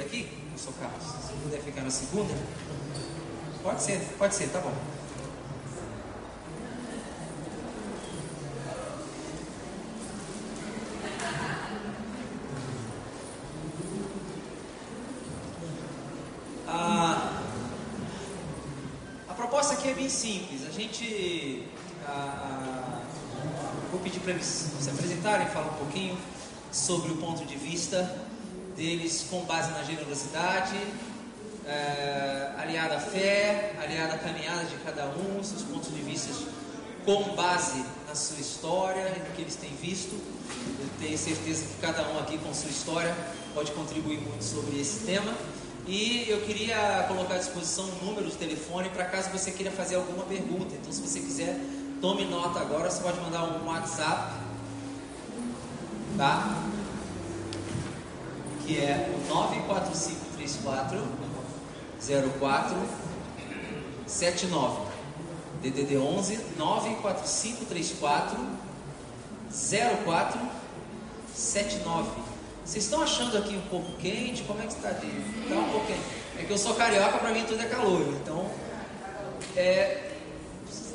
aqui, eu sou Carlos. Se puder ficar na segunda. Pode ser, pode ser, tá bom. A, a proposta aqui é bem simples. A gente. A, a, vou pedir para eles se apresentarem, falar um pouquinho sobre o ponto de vista deles com base na generosidade, é, aliada à fé, aliada à caminhada de cada um, seus pontos de vista com base na sua história e no que eles têm visto. Eu tenho certeza que cada um aqui com sua história pode contribuir muito sobre esse tema. E eu queria colocar à disposição um número de telefone para caso você queira fazer alguma pergunta. Então, se você quiser, tome nota agora. Você pode mandar um WhatsApp, tá? Que é o 94534 0479. DDD 11 94534 0479. Vocês estão achando aqui um pouco quente? Como é que está? Está um pouco quente. É que eu sou carioca, para mim tudo é calor. Então, é,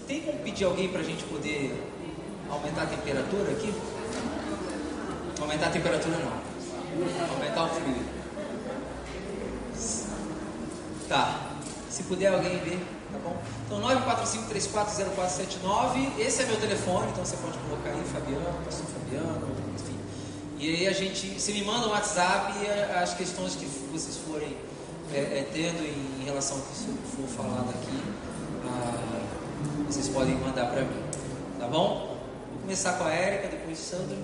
tem como pedir alguém para a gente poder aumentar a temperatura aqui? Aumentar a temperatura não. Aumentar o frio. Tá. Se puder alguém ver, tá bom? Então 945340479, esse é meu telefone, então você pode colocar aí Fabiano, pastor Fabiano, enfim. E aí a gente, você me manda um WhatsApp e as questões que vocês forem é, é, tendo em, relação ao que for falado aqui, ah, vocês podem mandar para mim, tá bom? Vou começar com a Érica, depois Sandro.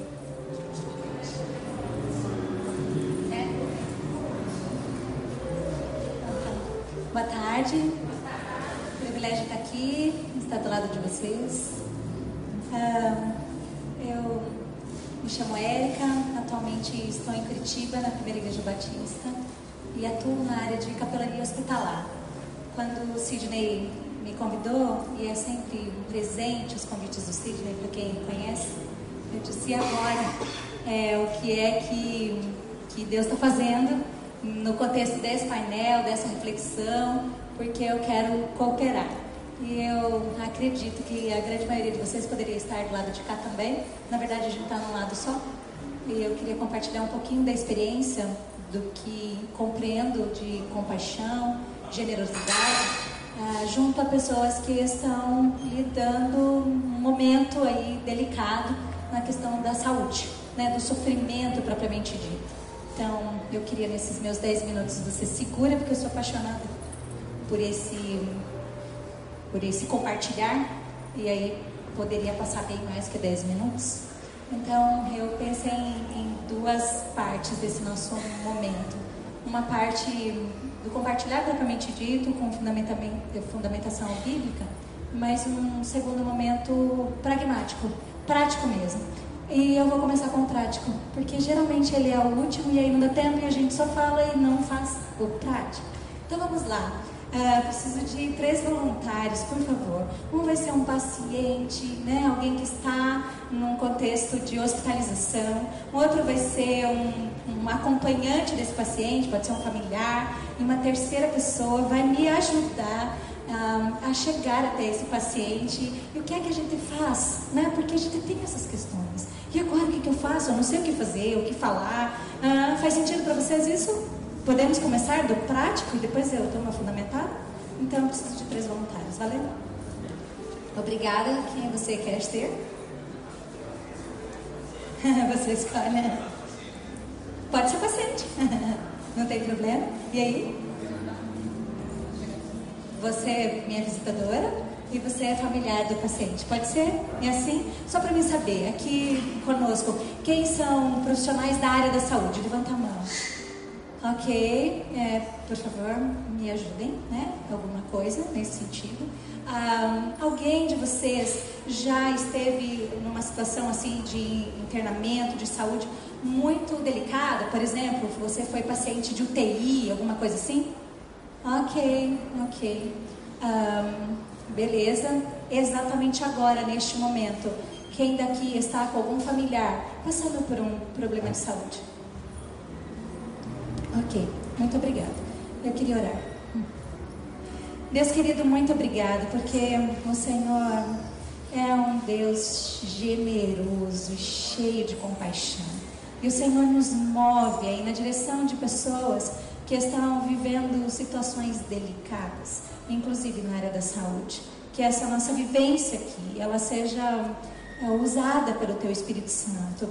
É. Boa tarde. Privilégio estar aqui, estar do lado de vocês. Ah, eu me chamo Érica, atualmente estou em Curitiba, na Primeira Igreja Batista, e atuo na área de capelania hospitalar. Quando o Sidney me convidou, e é sempre um presente os convites do Sidney, para quem conhece, eu disse agora é, o que é que, que Deus está fazendo no contexto desse painel, dessa reflexão, porque eu quero cooperar. E eu acredito que a grande maioria de vocês poderia estar do lado de cá também. Na verdade, a gente está num lado só. E eu queria compartilhar um pouquinho da experiência do que compreendo de compaixão, generosidade, uh, junto a pessoas que estão lidando um momento aí delicado na questão da saúde, né, do sofrimento propriamente dito. Então, eu queria nesses meus 10 minutos você segura, porque eu sou apaixonada por esse por esse compartilhar, e aí poderia passar bem mais que 10 minutos. Então eu pensei em, em duas partes desse nosso momento. Uma parte do compartilhar propriamente dito, com fundamentação bíblica, mas um segundo momento pragmático, prático mesmo. E eu vou começar com o prático, porque geralmente ele é o último e aí não dá tempo e a gente só fala e não faz o prático. Então vamos lá. Uh, preciso de três voluntários, por favor. Um vai ser um paciente, né, alguém que está num contexto de hospitalização. O outro vai ser um, um acompanhante desse paciente, pode ser um familiar. E uma terceira pessoa vai me ajudar uh, a chegar até esse paciente. E o que é que a gente faz? Né? Porque a gente tem essas questões. E agora o que, que eu faço? Eu não sei o que fazer, o que falar. Uh, faz sentido para vocês isso? Podemos começar do prático e depois eu tomo a fundamental? Então eu preciso de três voluntários, valeu? Obrigada. Quem você quer ter? você escolhe. Pode ser paciente. Não tem problema. E aí? Você é minha visitadora e você é familiar do paciente. Pode ser? E assim? Só para mim saber, aqui conosco, quem são profissionais da área da saúde? Levanta a mão. Ok, é, por favor, me ajudem, né? Alguma coisa nesse sentido. Ah, alguém de vocês já esteve numa situação assim de internamento, de saúde muito delicada? Por exemplo, você foi paciente de UTI, alguma coisa assim? Ok, ok. Beleza? Exatamente agora, neste momento. Quem daqui está com algum familiar passando por um problema de saúde? Ok, muito obrigada. Eu queria orar. Deus querido, muito obrigado, porque o Senhor é um Deus generoso, e cheio de compaixão. E o Senhor nos move aí na direção de pessoas que estão vivendo situações delicadas inclusive na área da saúde. Que essa nossa vivência aqui, ela seja é, usada pelo Teu Espírito Santo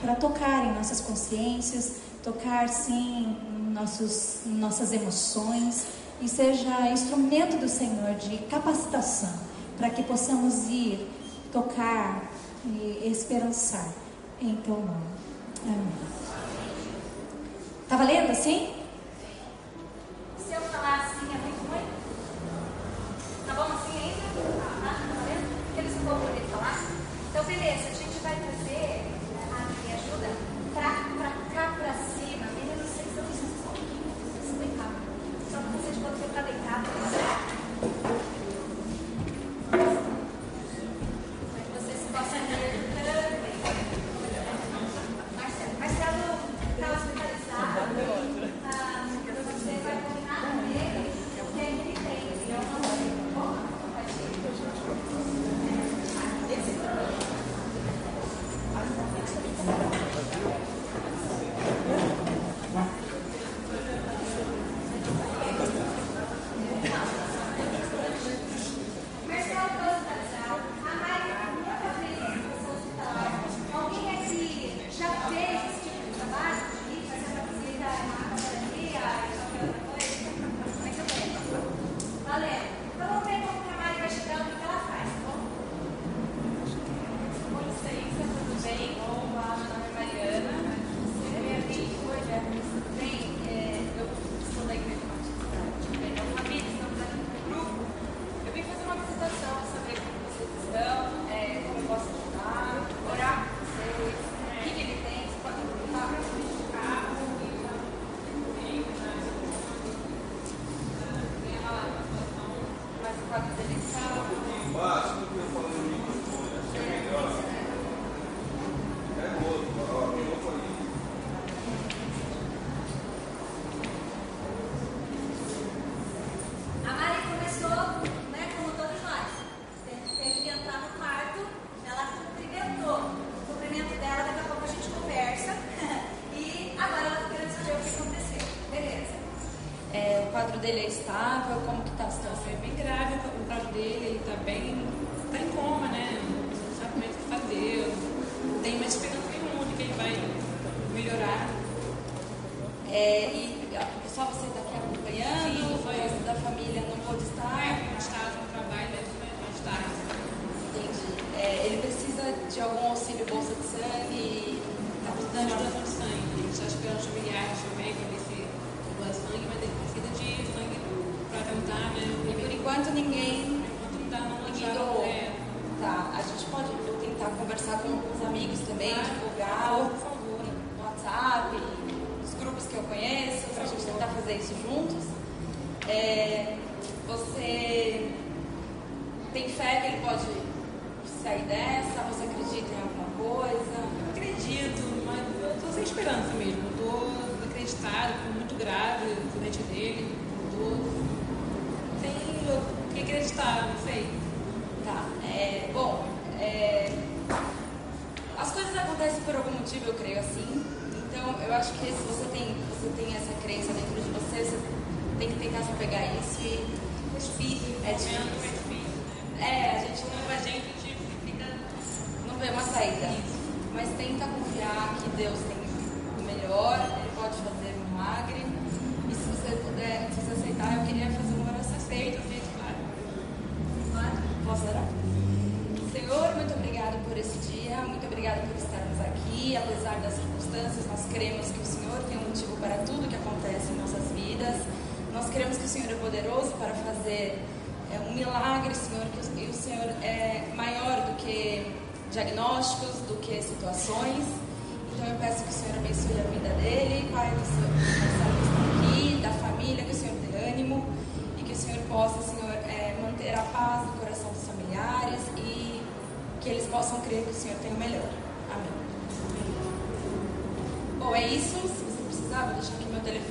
para tocar em nossas consciências, tocar sim nossos, nossas emoções e seja instrumento do Senhor de capacitação para que possamos ir, tocar e esperançar em Teu nome. Amém. Tá valendo assim? Se eu falar assim, é muito vamos.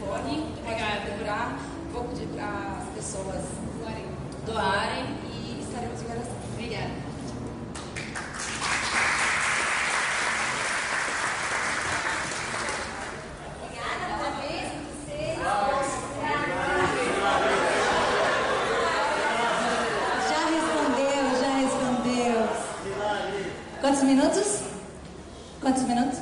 Telefone. Procurar. Vou pedir para as pessoas doarem e estaremos em oração. Obrigada. Já respondeu, já respondeu. Quantos minutos? Quantos minutos?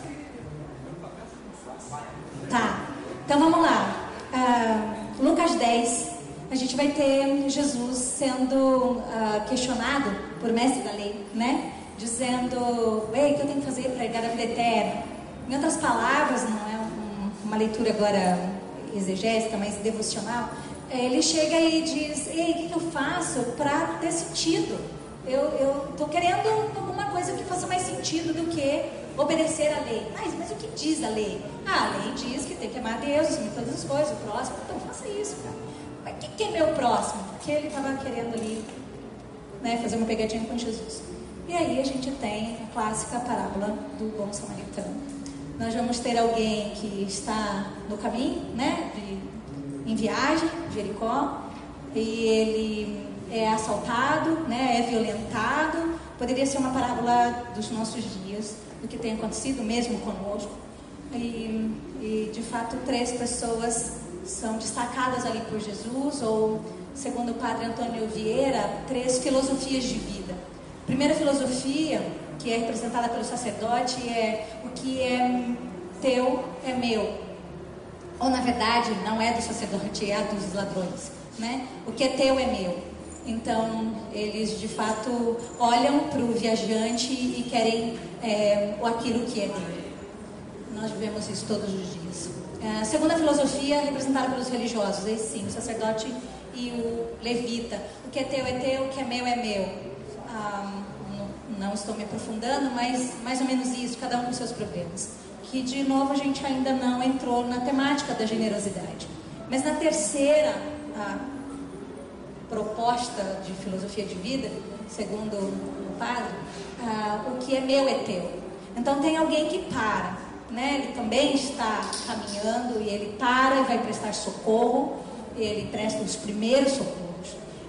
Tá. Então vamos lá. Ah, Lucas 10. A gente vai ter Jesus sendo ah, questionado por mestre da lei, né? Dizendo, ei, o que eu tenho que fazer para hergar a vida eterna? Em outras palavras, não é um- uma leitura agora exegética, mas devocional. eh, Ele chega e diz, ei, o que, que eu faço para ter sentido? Eu estou querendo alguma coisa que faça mais sentido do que obedecer à lei. Mas, mas o que diz a lei? Ah, a lei diz que tem que amar Deus de todas as coisas, o próximo. Então faça isso, cara. Mas o que, que é meu próximo? Porque ele estava querendo ali né, fazer uma pegadinha com Jesus. E aí a gente tem a clássica parábola do bom samaritano. Nós vamos ter alguém que está no caminho, né, de, em viagem, Jericó, e ele é assaltado, né, é violentado. Poderia ser uma parábola dos nossos dias, do que tem acontecido mesmo conosco. E, e de fato, três pessoas são destacadas ali por Jesus, ou, segundo o padre Antônio Vieira, três filosofias de vida. Primeira filosofia, que é representada pelo sacerdote, é o que é teu é meu. Ou, na verdade, não é do sacerdote, é dos ladrões. Né? O que é teu é meu. Então, eles de fato olham para o viajante e querem é, aquilo que é dele. Nós vivemos isso todos os dias. É, A segunda filosofia representada pelos religiosos, esse sim, o sacerdote e o levita. O que é teu é teu, o que é meu é meu. Ah, não, estou me aprofundando, mas mais ou menos isso, cada um com seus problemas. Que de novo a gente ainda não entrou na temática da generosidade. Mas na terceira proposta de filosofia de vida, segundo o padre, o que é meu é teu. Então tem alguém que para, né? Ele também está caminhando e ele para e vai prestar socorro. Ele presta os primeiros socorros.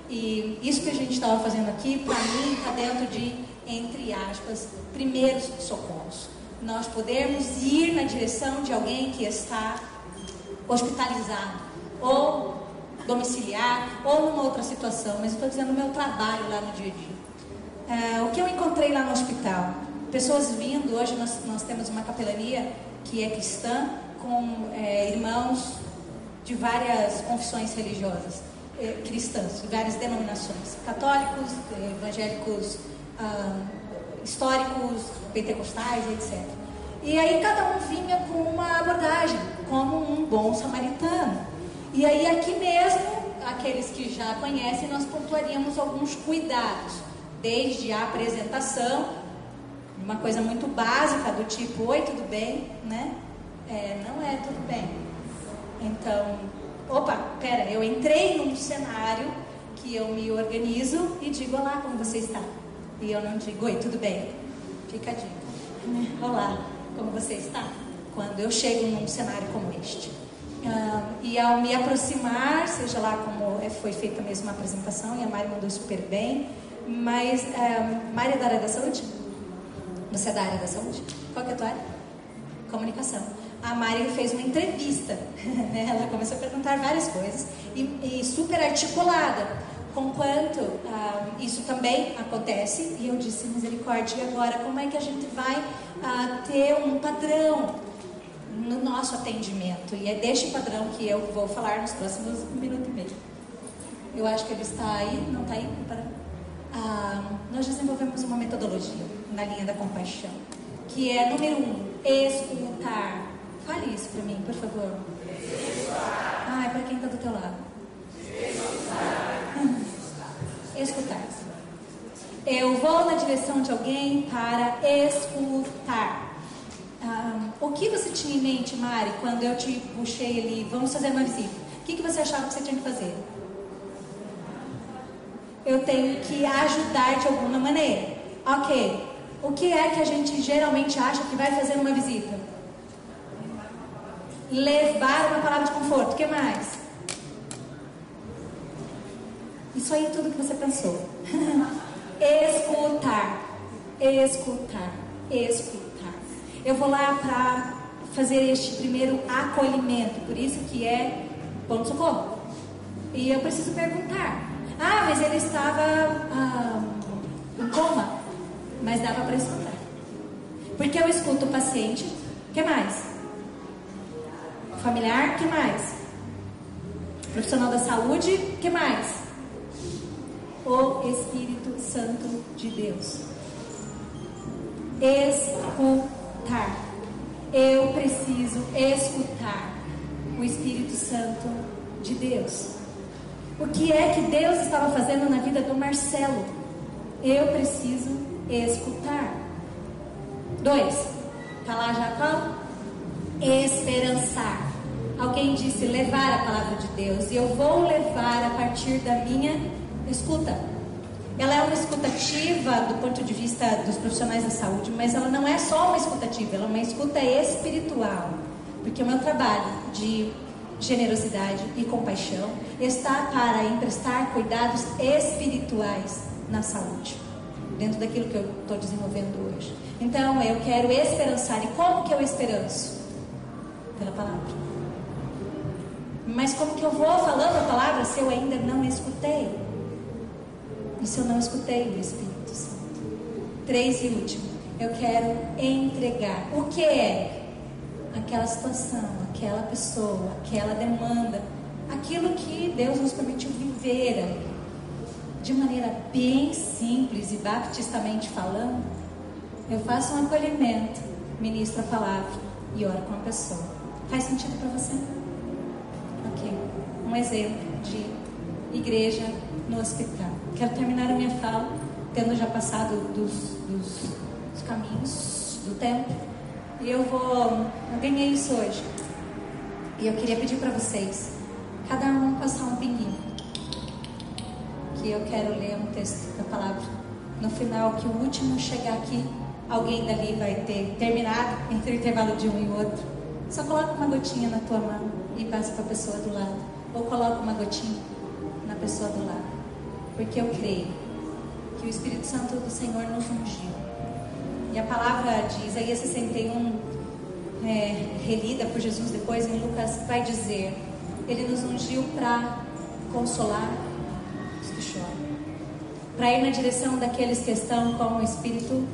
E isso que a gente estava fazendo aqui, para mim, está dentro de, entre aspas, primeiros socorros. Nós podemos ir na direção de alguém que está hospitalizado ou domiciliar ou numa outra situação, mas estou dizendo o meu trabalho lá no dia a dia. Ah, o que eu encontrei lá no hospital? Pessoas vindo, hoje nós, nós temos uma capelania que é cristã, com eh, irmãos de várias confissões religiosas, eh, cristãs, de várias denominações, católicos, eh, evangélicos, ah, históricos, pentecostais, etc. E aí cada um vinha com uma abordagem, como um bom samaritano. E aí aqui mesmo, aqueles que já conhecem, nós pontuaríamos alguns cuidados, desde a apresentação, uma coisa muito básica do tipo, oi, tudo bem, né? É, não é tudo bem. Então, opa, pera, eu entrei num cenário que eu me organizo e digo, olá, como você está? E eu não digo, oi, tudo bem. Fica a dica. Olá, como você está? Quando eu chego num cenário como este. E ao me aproximar, seja lá como é, foi feita mesmo a apresentação, e a Mari mandou super bem, mas ah, Mari é da área da saúde? Você é da área da saúde? Qual que é a tua área? Comunicação. A Mari fez uma entrevista, né? ela começou a perguntar várias coisas e, e super articulada, com quanto ah, isso também acontece. E eu disse, misericórdia, e agora como é que a gente vai ah, ter um padrão no nosso atendimento? E é deste padrão que eu vou falar nos próximos um minuto e meio. Eu acho que ele está aí, não está aí? Ah, nós desenvolvemos uma metodologia na linha da compaixão, que é, número um, escutar. Fale isso para mim, por favor. Ai, para quem está do teu lado? Escutar. Eu vou na direção de alguém para escutar. Ah, o que você tinha em mente, Mari, quando eu te puxei ali, vamos fazer uma visita? O que, que você achava que você tinha que fazer? Eu tenho que ajudar de alguma maneira. Ok. O que é que a gente geralmente acha que vai fazer uma visita? Levar uma palavra de conforto. O que mais? Isso aí tudo que você pensou. escutar. Escutar. Escutar. Eu vou lá para fazer este primeiro acolhimento. Por isso que é ponto socorro. E eu preciso perguntar. Ah, mas ele estava ah, em coma. Mas dava para escutar. Porque eu escuto o paciente. Que mais? Familiar, que mais? Profissional da saúde, que mais? O Espírito Santo de Deus. Escutar. Eu preciso escutar o Espírito Santo de Deus. O que é que Deus estava fazendo na vida do Marcelo? Eu preciso escutar. Dois. Está lá Jacó? Esperançar. Alguém disse levar a palavra de Deus. E eu vou levar a partir da minha escuta. Ela é uma escutativa do ponto de vista dos profissionais da saúde, mas ela não é só uma escutativa, ela é uma escuta espiritual. Porque o meu trabalho de generosidade e compaixão está para emprestar cuidados espirituais na saúde, dentro daquilo que eu estou desenvolvendo hoje. Então, eu quero esperançar. E como que eu esperanço? Pela palavra. Mas como que eu vou falando a palavra se eu ainda não escutei? Se eu não escutei o Espírito Santo? Três e último, eu quero entregar. O que é? Aquela situação, aquela pessoa, aquela demanda, aquilo que Deus nos permitiu viver ali. De maneira bem simples e baptistamente falando, eu faço um acolhimento, ministro a palavra e oro com a pessoa. Faz sentido para você? Ok. Um exemplo de igreja no hospital. Quero terminar a minha fala, tendo já passado dos, dos, dos caminhos do tempo. E eu vou. Eu ganhei isso hoje. E eu queria pedir para vocês, cada um passar um pinguinho. Que eu quero ler um texto da palavra. No final, que o último chegar aqui, alguém dali vai ter terminado entre o intervalo de um e outro. Só coloca uma gotinha na tua mão e passa para a pessoa do lado. Ou coloca uma gotinha na pessoa do lado. Porque eu creio que o Espírito Santo do Senhor nos ungiu. E a palavra de Isaías 61, é, relida por Jesus depois em Lucas, vai dizer: Ele nos ungiu para consolar os que choram, para ir na direção daqueles que estão com o espírito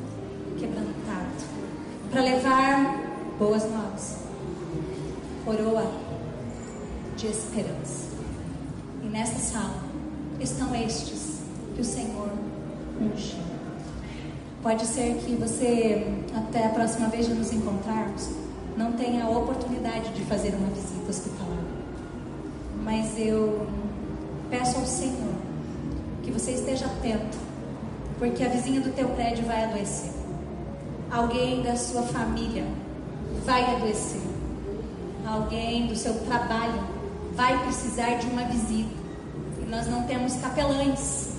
quebrantado, para levar boas novas, coroa de esperança. E nesta sala estão estes que o Senhor unge. Pode ser que você, até a próxima vez de nos encontrarmos, não tenha a oportunidade de fazer uma visita hospitalar. Mas eu peço ao Senhor que você esteja atento, porque a vizinha do teu prédio vai adoecer. Alguém da sua família vai adoecer. Alguém do seu trabalho vai precisar de uma visita nós não temos capelães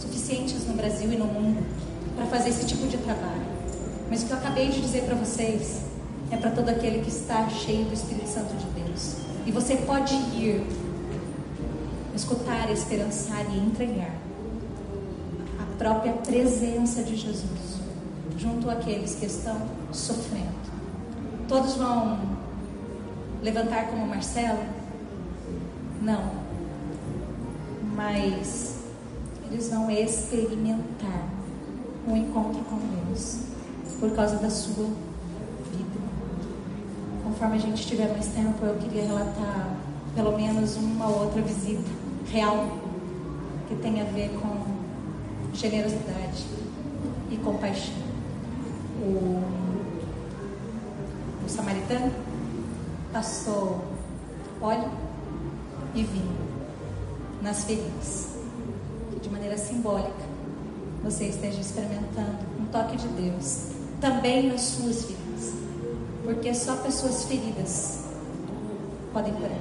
suficientes no Brasil e no mundo para fazer esse tipo de trabalho. Mas o que eu acabei de dizer para vocês é para todo aquele que está cheio do Espírito Santo de Deus. E você pode ir, escutar, esperançar e entregar a própria presença de Jesus junto àqueles que estão sofrendo. Todos vão levantar como Marcelo? Não mas eles vão experimentar um encontro com Deus por causa da sua vida. Conforme a gente tiver mais tempo, eu queria relatar pelo menos uma outra visita real que tem a ver com generosidade e compaixão. O, o samaritano passou óleo e vinho nas feridas. Que de maneira simbólica você esteja experimentando um toque de Deus também nas suas feridas. Porque só pessoas feridas podem curar.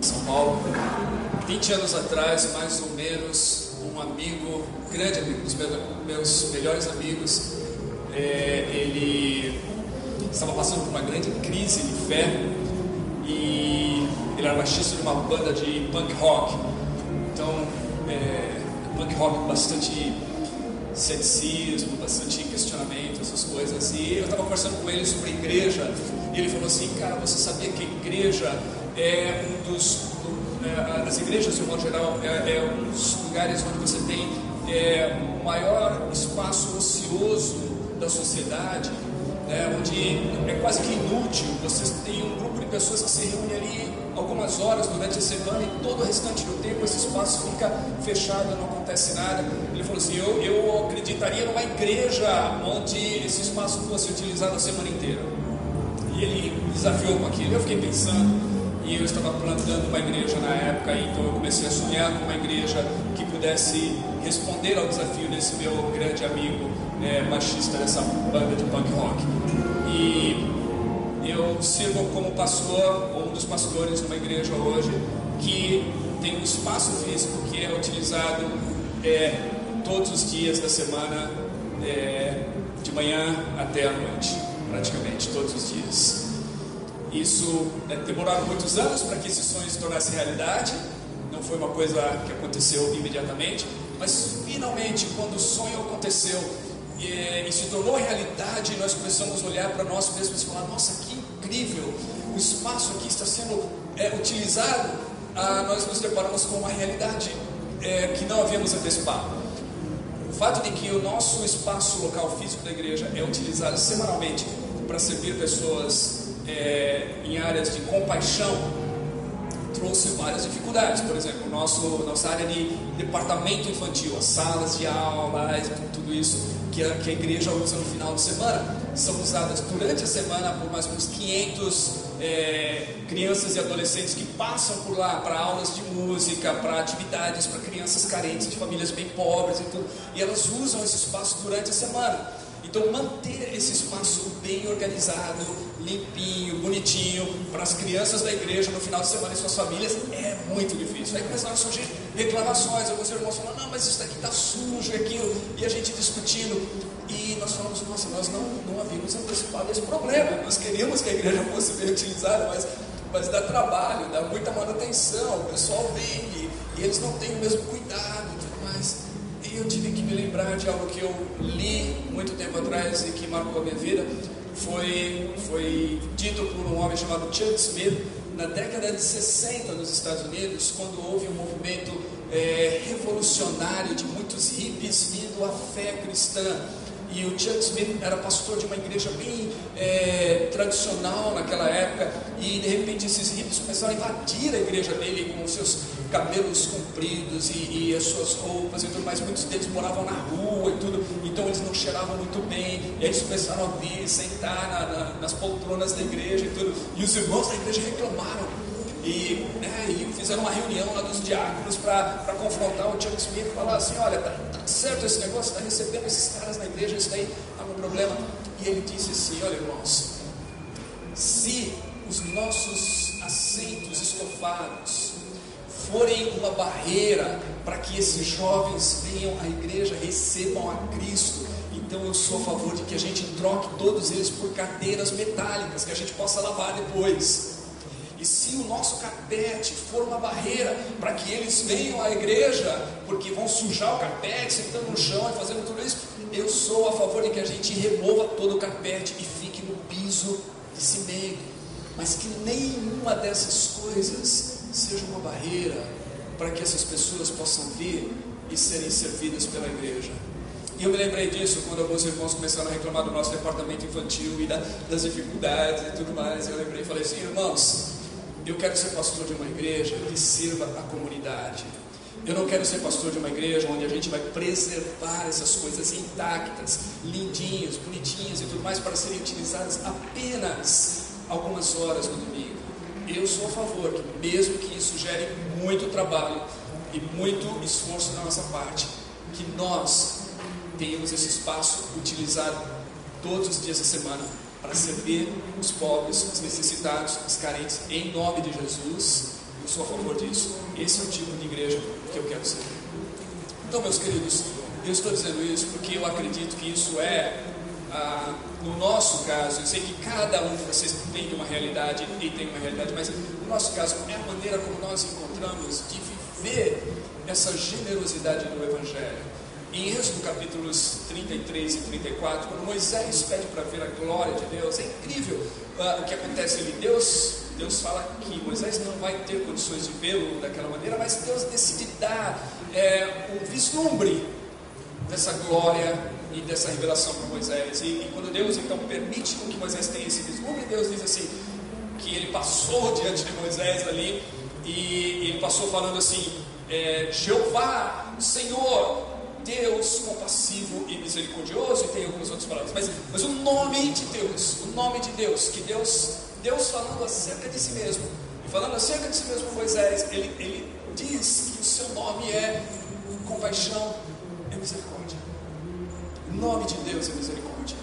São Paulo, 20 20 anos atrás, mais ou menos, um amigo, grande amigo, dos meus, melhores amigos, é, ele estava passando por uma grande crise de fé e ele era baixista de uma banda de punk rock. Então, é, punk rock bastante ceticismo, bastante questionamento, essas coisas. E eu estava conversando com ele sobre igreja e ele falou assim: Cara, você sabia que a igreja é um dos. É, as igrejas, de um modo geral, é, é um dos lugares onde você tem é, o maior espaço ocioso da sociedade, né, onde é quase que inútil. Você tem um grupo de pessoas que se reúnem ali algumas horas durante a semana e todo o restante do tempo esse espaço fica fechado, não acontece nada. Ele falou assim: eu, eu acreditaria numa igreja onde esse espaço fosse utilizado a semana inteira. E ele desafiou com aquilo. Eu fiquei pensando. E eu estava plantando uma igreja na época, então eu comecei a sonhar com uma igreja que pudesse responder ao desafio desse meu grande amigo é, machista dessa banda de punk rock. E eu sirvo como pastor, ou um dos pastores numa igreja hoje, que tem um espaço físico que é utilizado é, todos os dias da semana, é, de manhã até a noite, praticamente todos os dias. Isso é, muitos anos para que esse sonho se tornasse realidade, não foi uma coisa que aconteceu imediatamente, mas finalmente, quando o sonho aconteceu e, e se tornou realidade, nós começamos a olhar para nós mesmos e falar: nossa, que incrível! O espaço aqui está sendo é, utilizado. Ah, nós nos deparamos com uma realidade é, que não havíamos antecipado. O fato de que o nosso espaço local físico da igreja é utilizado semanalmente para servir pessoas é, em áreas de compaixão trouxe várias dificuldades. Por exemplo, nosso, nossa área de departamento infantil, as salas de aula, tudo isso que a, que a igreja usa no final de semana, são usadas durante a semana por mais uns 500 é, crianças e adolescentes que passam por lá para aulas de música, para atividades para crianças carentes de famílias bem pobres e tudo. E elas usam esse espaço durante a semana. Então, manter esse espaço bem organizado, limpinho, bonitinho, para as crianças da igreja no final de semana e suas famílias é muito difícil. Aí começaram a surgir reclamações, alguns irmãos falando, não, mas isso daqui está sujo, aquilo, e a gente discutindo. E nós falamos, nossa, nós não, não havíamos antecipado esse problema. Nós queríamos que a igreja fosse bem utilizada, mas, mas dá trabalho, dá muita manutenção, o pessoal vem e, e eles não têm o mesmo cuidado e tudo mais. Eu tive que me lembrar de algo que eu li muito tempo atrás e que marcou a minha vida. Foi, foi dito por um homem chamado Chuck Smith na década de 60 nos Estados Unidos, quando houve um movimento é, revolucionário de muitos hippies vindo à fé cristã. E o Chuck Smith era pastor de uma igreja bem é, tradicional naquela época, e de repente esses hippies começaram a invadir a igreja dele com seus cabelos compridos e, e, as suas roupas e tudo mais. Muitos deles moravam na rua e tudo, então eles não cheiravam muito bem. E eles começaram a vir, sentar na, na, nas poltronas da igreja e tudo. E os irmãos da igreja reclamaram. E, né, e fizeram uma reunião lá dos diáconos para confrontar o Chuck Smith e falar assim: olha, tá, tá certo esse negócio, está recebendo esses caras na igreja, isso daí está um problema. E ele disse assim: olha, irmãos, se os nossos assentos estofados forem uma barreira para que esses jovens venham à igreja, recebam a Cristo, então eu sou a favor de que a gente troque todos eles por cadeiras metálicas, que a gente possa lavar depois. E se o nosso carpete for uma barreira para que eles venham à igreja, porque vão sujar o carpete, sentando no chão e fazendo tudo isso, eu sou a favor de que a gente remova todo o carpete e fique no piso de cimento. Mas que nenhuma dessas coisas seja uma barreira para que essas pessoas possam vir e serem servidas pela igreja. E eu me lembrei disso quando alguns irmãos começaram a reclamar do nosso departamento infantil e da, das dificuldades e tudo mais. Eu lembrei e falei assim, irmãos, eu quero ser pastor de uma igreja que sirva a comunidade. Eu não quero ser pastor de uma igreja onde a gente vai preservar essas coisas intactas, lindinhas, bonitinhas e tudo mais para serem utilizadas apenas algumas horas no domingo. Eu sou a favor que, mesmo que isso gere muito trabalho e muito esforço da nossa parte, que nós tenhamos esse espaço utilizado todos os dias da semana para servir os pobres, os necessitados, os carentes, em nome de Jesus. Eu sou a favor disso. Esse é o tipo de igreja que eu quero ser. Então, meus queridos, eu estou dizendo isso porque eu acredito que isso é, ah, no nosso caso, eu sei que cada um de vocês tem uma realidade e tem uma realidade, mas no nosso caso é a maneira como nós encontramos de viver essa generosidade do Evangelho. Em Êxodo capítulos 33 e 34, quando Moisés pede para ver a glória de Deus, é incrível uh, o que acontece ali. Deus, Deus fala que Moisés não vai ter condições de vê-lo daquela maneira, mas Deus decide dar é, um vislumbre dessa glória e dessa revelação para Moisés. E, e, quando Deus então permite que Moisés tenha esse vislumbre, Deus diz assim que ele passou diante de Moisés ali e ele passou falando assim: é, Jeová, Senhor, Deus compassivo e misericordioso, e tem algumas outras palavras, mas, mas o nome de Deus, o nome de Deus, que Deus, Deus falando acerca de si mesmo, e falando acerca de si mesmo Moisés, ele, ele diz que o seu nome é compaixão e misericórdia. Nome de Deus é misericórdia.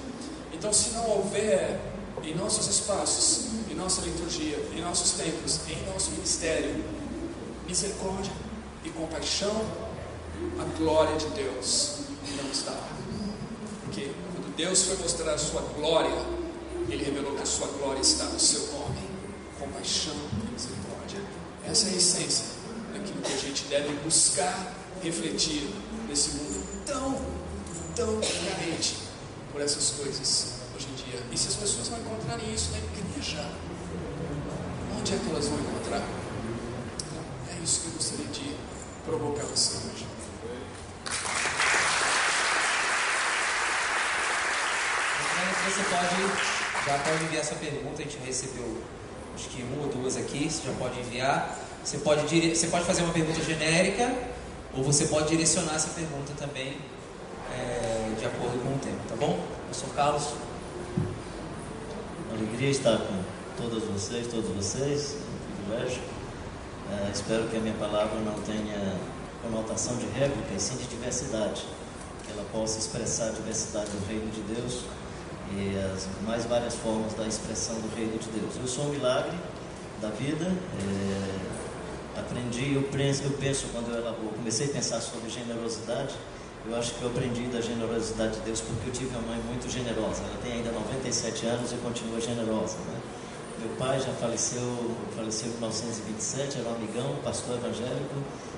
Então, se não houver em nossos espaços, em nossa liturgia, em nossos templos, em nosso ministério, misericórdia e compaixão, a glória de Deus não está. Porque quando Deus foi mostrar a sua glória, Ele revelou que a sua glória está no seu nome, compaixão e misericórdia. Essa é a essência daquilo que a gente deve buscar refletir nesse mundo tão, tão carente por essas coisas hoje em dia. E se as pessoas não encontrarem isso na igreja, onde é que elas vão encontrar? Então, é isso que eu gostaria de provocar você hoje. você pode, já pode enviar essa pergunta, a gente recebeu acho que uma ou duas aqui, você já pode enviar. Você pode, você pode fazer uma pergunta genérica ou você pode direcionar essa pergunta também é, de acordo com o tema, tá bom? Professor Carlos. Alegria estar com todas vocês, todos vocês, privilégio. É, espero que a minha palavra não tenha conotação de réplica, e sim de diversidade, que ela possa expressar a diversidade do reino de Deus e as mais várias formas da expressão do reino de Deus. Eu sou um milagre da vida. É, aprendi, eu penso, eu penso quando eu, eu comecei a pensar sobre generosidade, eu acho que eu aprendi da generosidade de Deus porque eu tive uma mãe muito generosa. Ela tem ainda 97 anos e continua generosa. Né? Meu pai já faleceu, faleceu em 1927, era um amigão, pastor evangélico,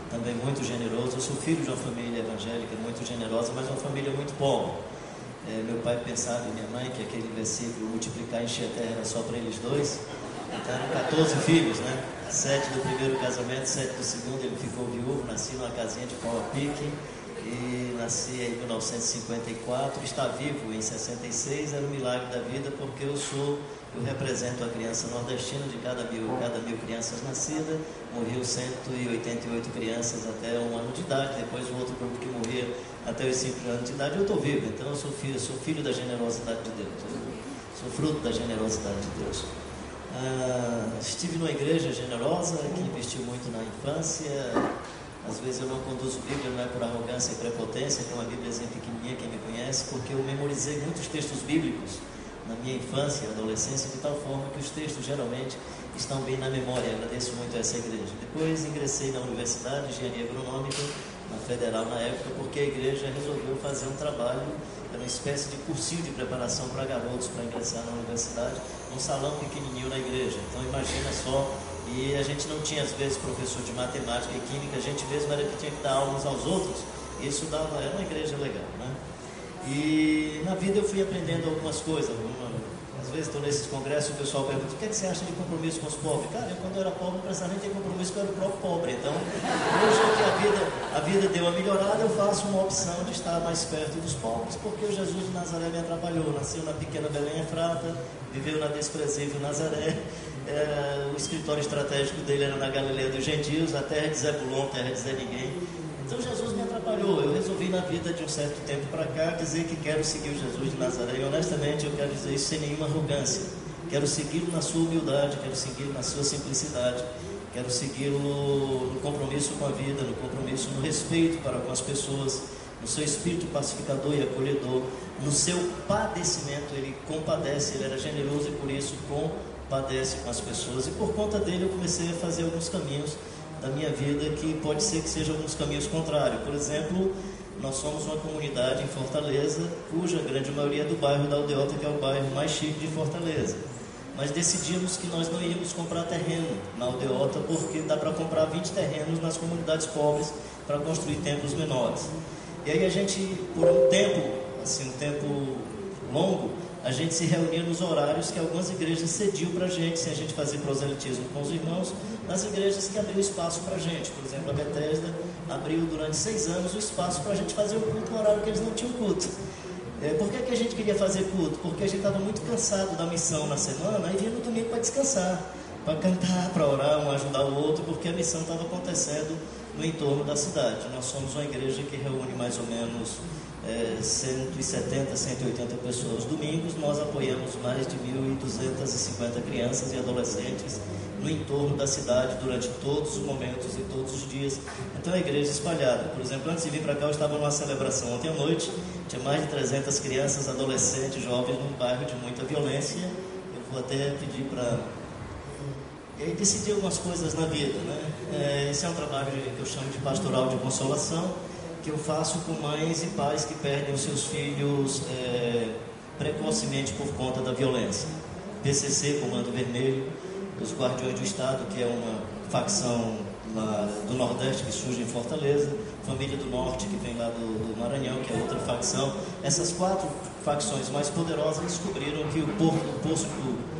também muito generoso. Eu sou filho de uma família evangélica muito generosa, mas uma família muito pobre. É, meu pai pensava e minha mãe que aquele versículo multiplicar encher a terra só para eles dois. Então eram 14 filhos, né? Sete do primeiro casamento, sete do segundo, ele ficou viúvo, nasci numa casinha de pau a pique e nasci em 1954, está vivo em 66, era um milagre da vida porque eu sou, eu represento a criança nordestina de cada mil, cada mil crianças nascidas, morreu 188 crianças até um ano de idade, depois o outro grupo que morria até os 5 anos de idade, eu estou vivo, então eu sou filho, sou filho da generosidade de Deus, sou fruto da generosidade de Deus. Ah, estive numa igreja generosa que investiu muito na infância, às vezes eu não conduzo Bíblia, não é por arrogância e prepotência, tem uma Bíbliazinha pequenininha, quem me conhece, porque eu memorizei muitos textos bíblicos na minha infância e adolescência, de tal forma que os textos geralmente estão bem na memória. Agradeço muito a essa igreja. Depois ingressei na Universidade de Engenharia Agronômica, na Federal na época, porque a igreja resolveu fazer um trabalho, era uma espécie de cursinho de preparação para garotos para ingressar na universidade, um salão pequenininho na igreja. Então imagina só, e a gente não tinha às vezes professor de matemática e química, a gente mesmo era que tinha que dar aulas aos outros. Isso dava, era uma igreja legal, né? E na vida eu fui aprendendo algumas coisas, às vezes estou nesses congressos e o pessoal pergunta: o que, é que você acha de compromisso com os pobres? Cara, eu quando eu era pobre não precisava nem ter compromisso com o próprio pobre. Então, hoje que a vida, a vida deu uma melhorada, eu faço uma opção de estar mais perto dos pobres, porque o Jesus de Nazaré me atrapalhou. Nasceu na pequena Belém Efrata, viveu na desprezível Nazaré. É, o escritório estratégico dele era na Galileia dos Gentios, a terra de Zebulon, terra de Zé Ninguém. Então Jesus me atrapalhou. Eu resolvi na vida de um certo tempo para cá dizer que quero seguir o Jesus de Nazaré. E honestamente eu quero dizer isso sem nenhuma arrogância. Quero segui-lo na sua humildade, quero segui-lo na sua simplicidade. Quero segui-lo no compromisso com a vida, no compromisso no respeito para com as pessoas, no seu espírito pacificador e acolhedor, no seu padecimento, ele compadece, ele era generoso e por isso com padece com as pessoas. E por conta dele eu comecei a fazer alguns caminhos da minha vida que pode ser que sejam alguns caminhos contrários. Por exemplo, nós somos uma comunidade em Fortaleza, cuja grande maioria é do bairro da Aldeota, que é o bairro mais chique de Fortaleza. Mas decidimos que nós não íamos comprar terreno na Aldeota, porque dá para comprar 20 terrenos nas comunidades pobres para construir templos menores. E aí a gente, por um tempo, assim, um tempo longo, a gente se reunia nos horários que algumas igrejas cediam para a gente, sem a gente fazer proselitismo com os irmãos, nas igrejas que abriam espaço para a gente. Por exemplo, a Bethesda abriu durante seis anos o espaço para a gente fazer o culto no horário que eles não tinham culto. É, por que, que a gente queria fazer culto? Porque a gente estava muito cansado da missão na semana e vinha no domingo para descansar, para cantar, para orar, um ajudar o outro, porque a missão estava acontecendo no entorno da cidade. Nós somos uma igreja que reúne mais ou menos é, 170, 180 pessoas domingos. Nós apoiamos mais de 1.250 crianças e adolescentes no entorno da cidade durante todos os momentos e todos os dias. Então a igreja espalhada. Por exemplo, antes de vir para cá, eu estava numa celebração ontem à noite, tinha mais de 300 crianças, adolescentes, jovens num bairro de muita violência. Eu vou até pedir para. E aí decidir algumas coisas na vida, né? É, esse é um trabalho que eu chamo de pastoral de consolação, que eu faço com mães e pais que perdem os seus filhos é, precocemente por conta da violência. PCC, Comando Vermelho, os Guardiões do Estado, que é uma facção lá do Nordeste que surge em Fortaleza, Família do Norte, que vem lá do, do, Maranhão, que é outra facção. Essas quatro facções mais poderosas descobriram que o porto, o poço, o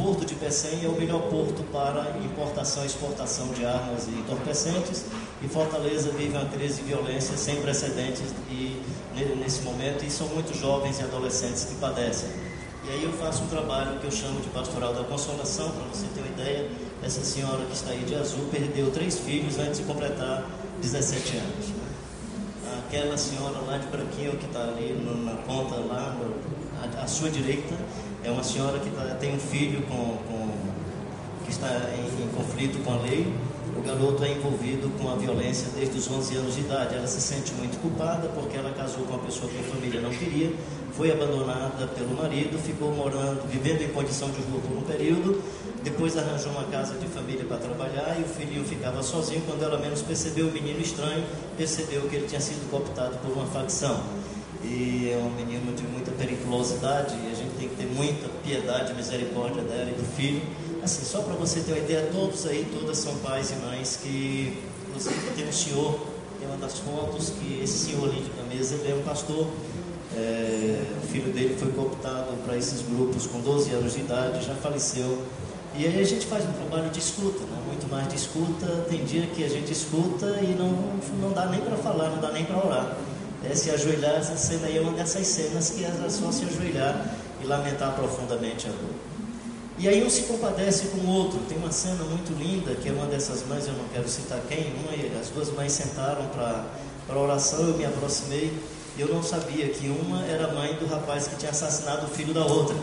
porto de Pecém é o melhor porto para importação e exportação de armas e entorpecentes. E Fortaleza vive uma crise de violência sem precedentes e, nesse momento, e são muitos jovens e adolescentes que padecem. E aí eu faço um trabalho que eu chamo de pastoral da consolação, para você ter uma ideia. Essa senhora que está aí de azul perdeu três filhos antes de completar 17 anos. Aquela senhora lá de branquinho que está ali na ponta, lá à, sua direita, é uma senhora que tá, tem um filho com, com que está em, em conflito com a lei o garoto é envolvido com a violência desde os 11 anos de idade. Ela se sente muito culpada porque ela casou com uma pessoa que a família não queria, foi abandonada pelo marido, ficou morando, vivendo em condição de rua por um período, depois arranjou uma casa de família para trabalhar e o filhinho ficava sozinho. Quando ela menos percebeu o menino estranho, percebeu que ele tinha sido cooptado por uma facção. E é um menino de muita periculosidade muita piedade misericórdia dela e do filho Assim, só para você ter uma ideia, todos aí, todas são pais e mães que, inclusive tem um senhor, tem uma das fotos que esse senhor ali de camisa, ele é um pastor, é, o filho dele foi cooptado para esses grupos com 12 anos de idade, já faleceu. E aí a gente faz um trabalho de escuta, né? muito mais de escuta. Tem dia que a gente escuta e não, não dá nem para falar, não dá nem para orar. É, se ajoelhar, essa cena aí é uma dessas cenas que é só se ajoelhar e lamentar profundamente a dor. E aí um se compadece com o outro. Tem uma cena muito linda, que é uma dessas mães, eu não quero citar quem, uma, as duas mães sentaram para a oração, eu me aproximei, e eu não sabia que uma era mãe do rapaz que tinha assassinado o filho da outra.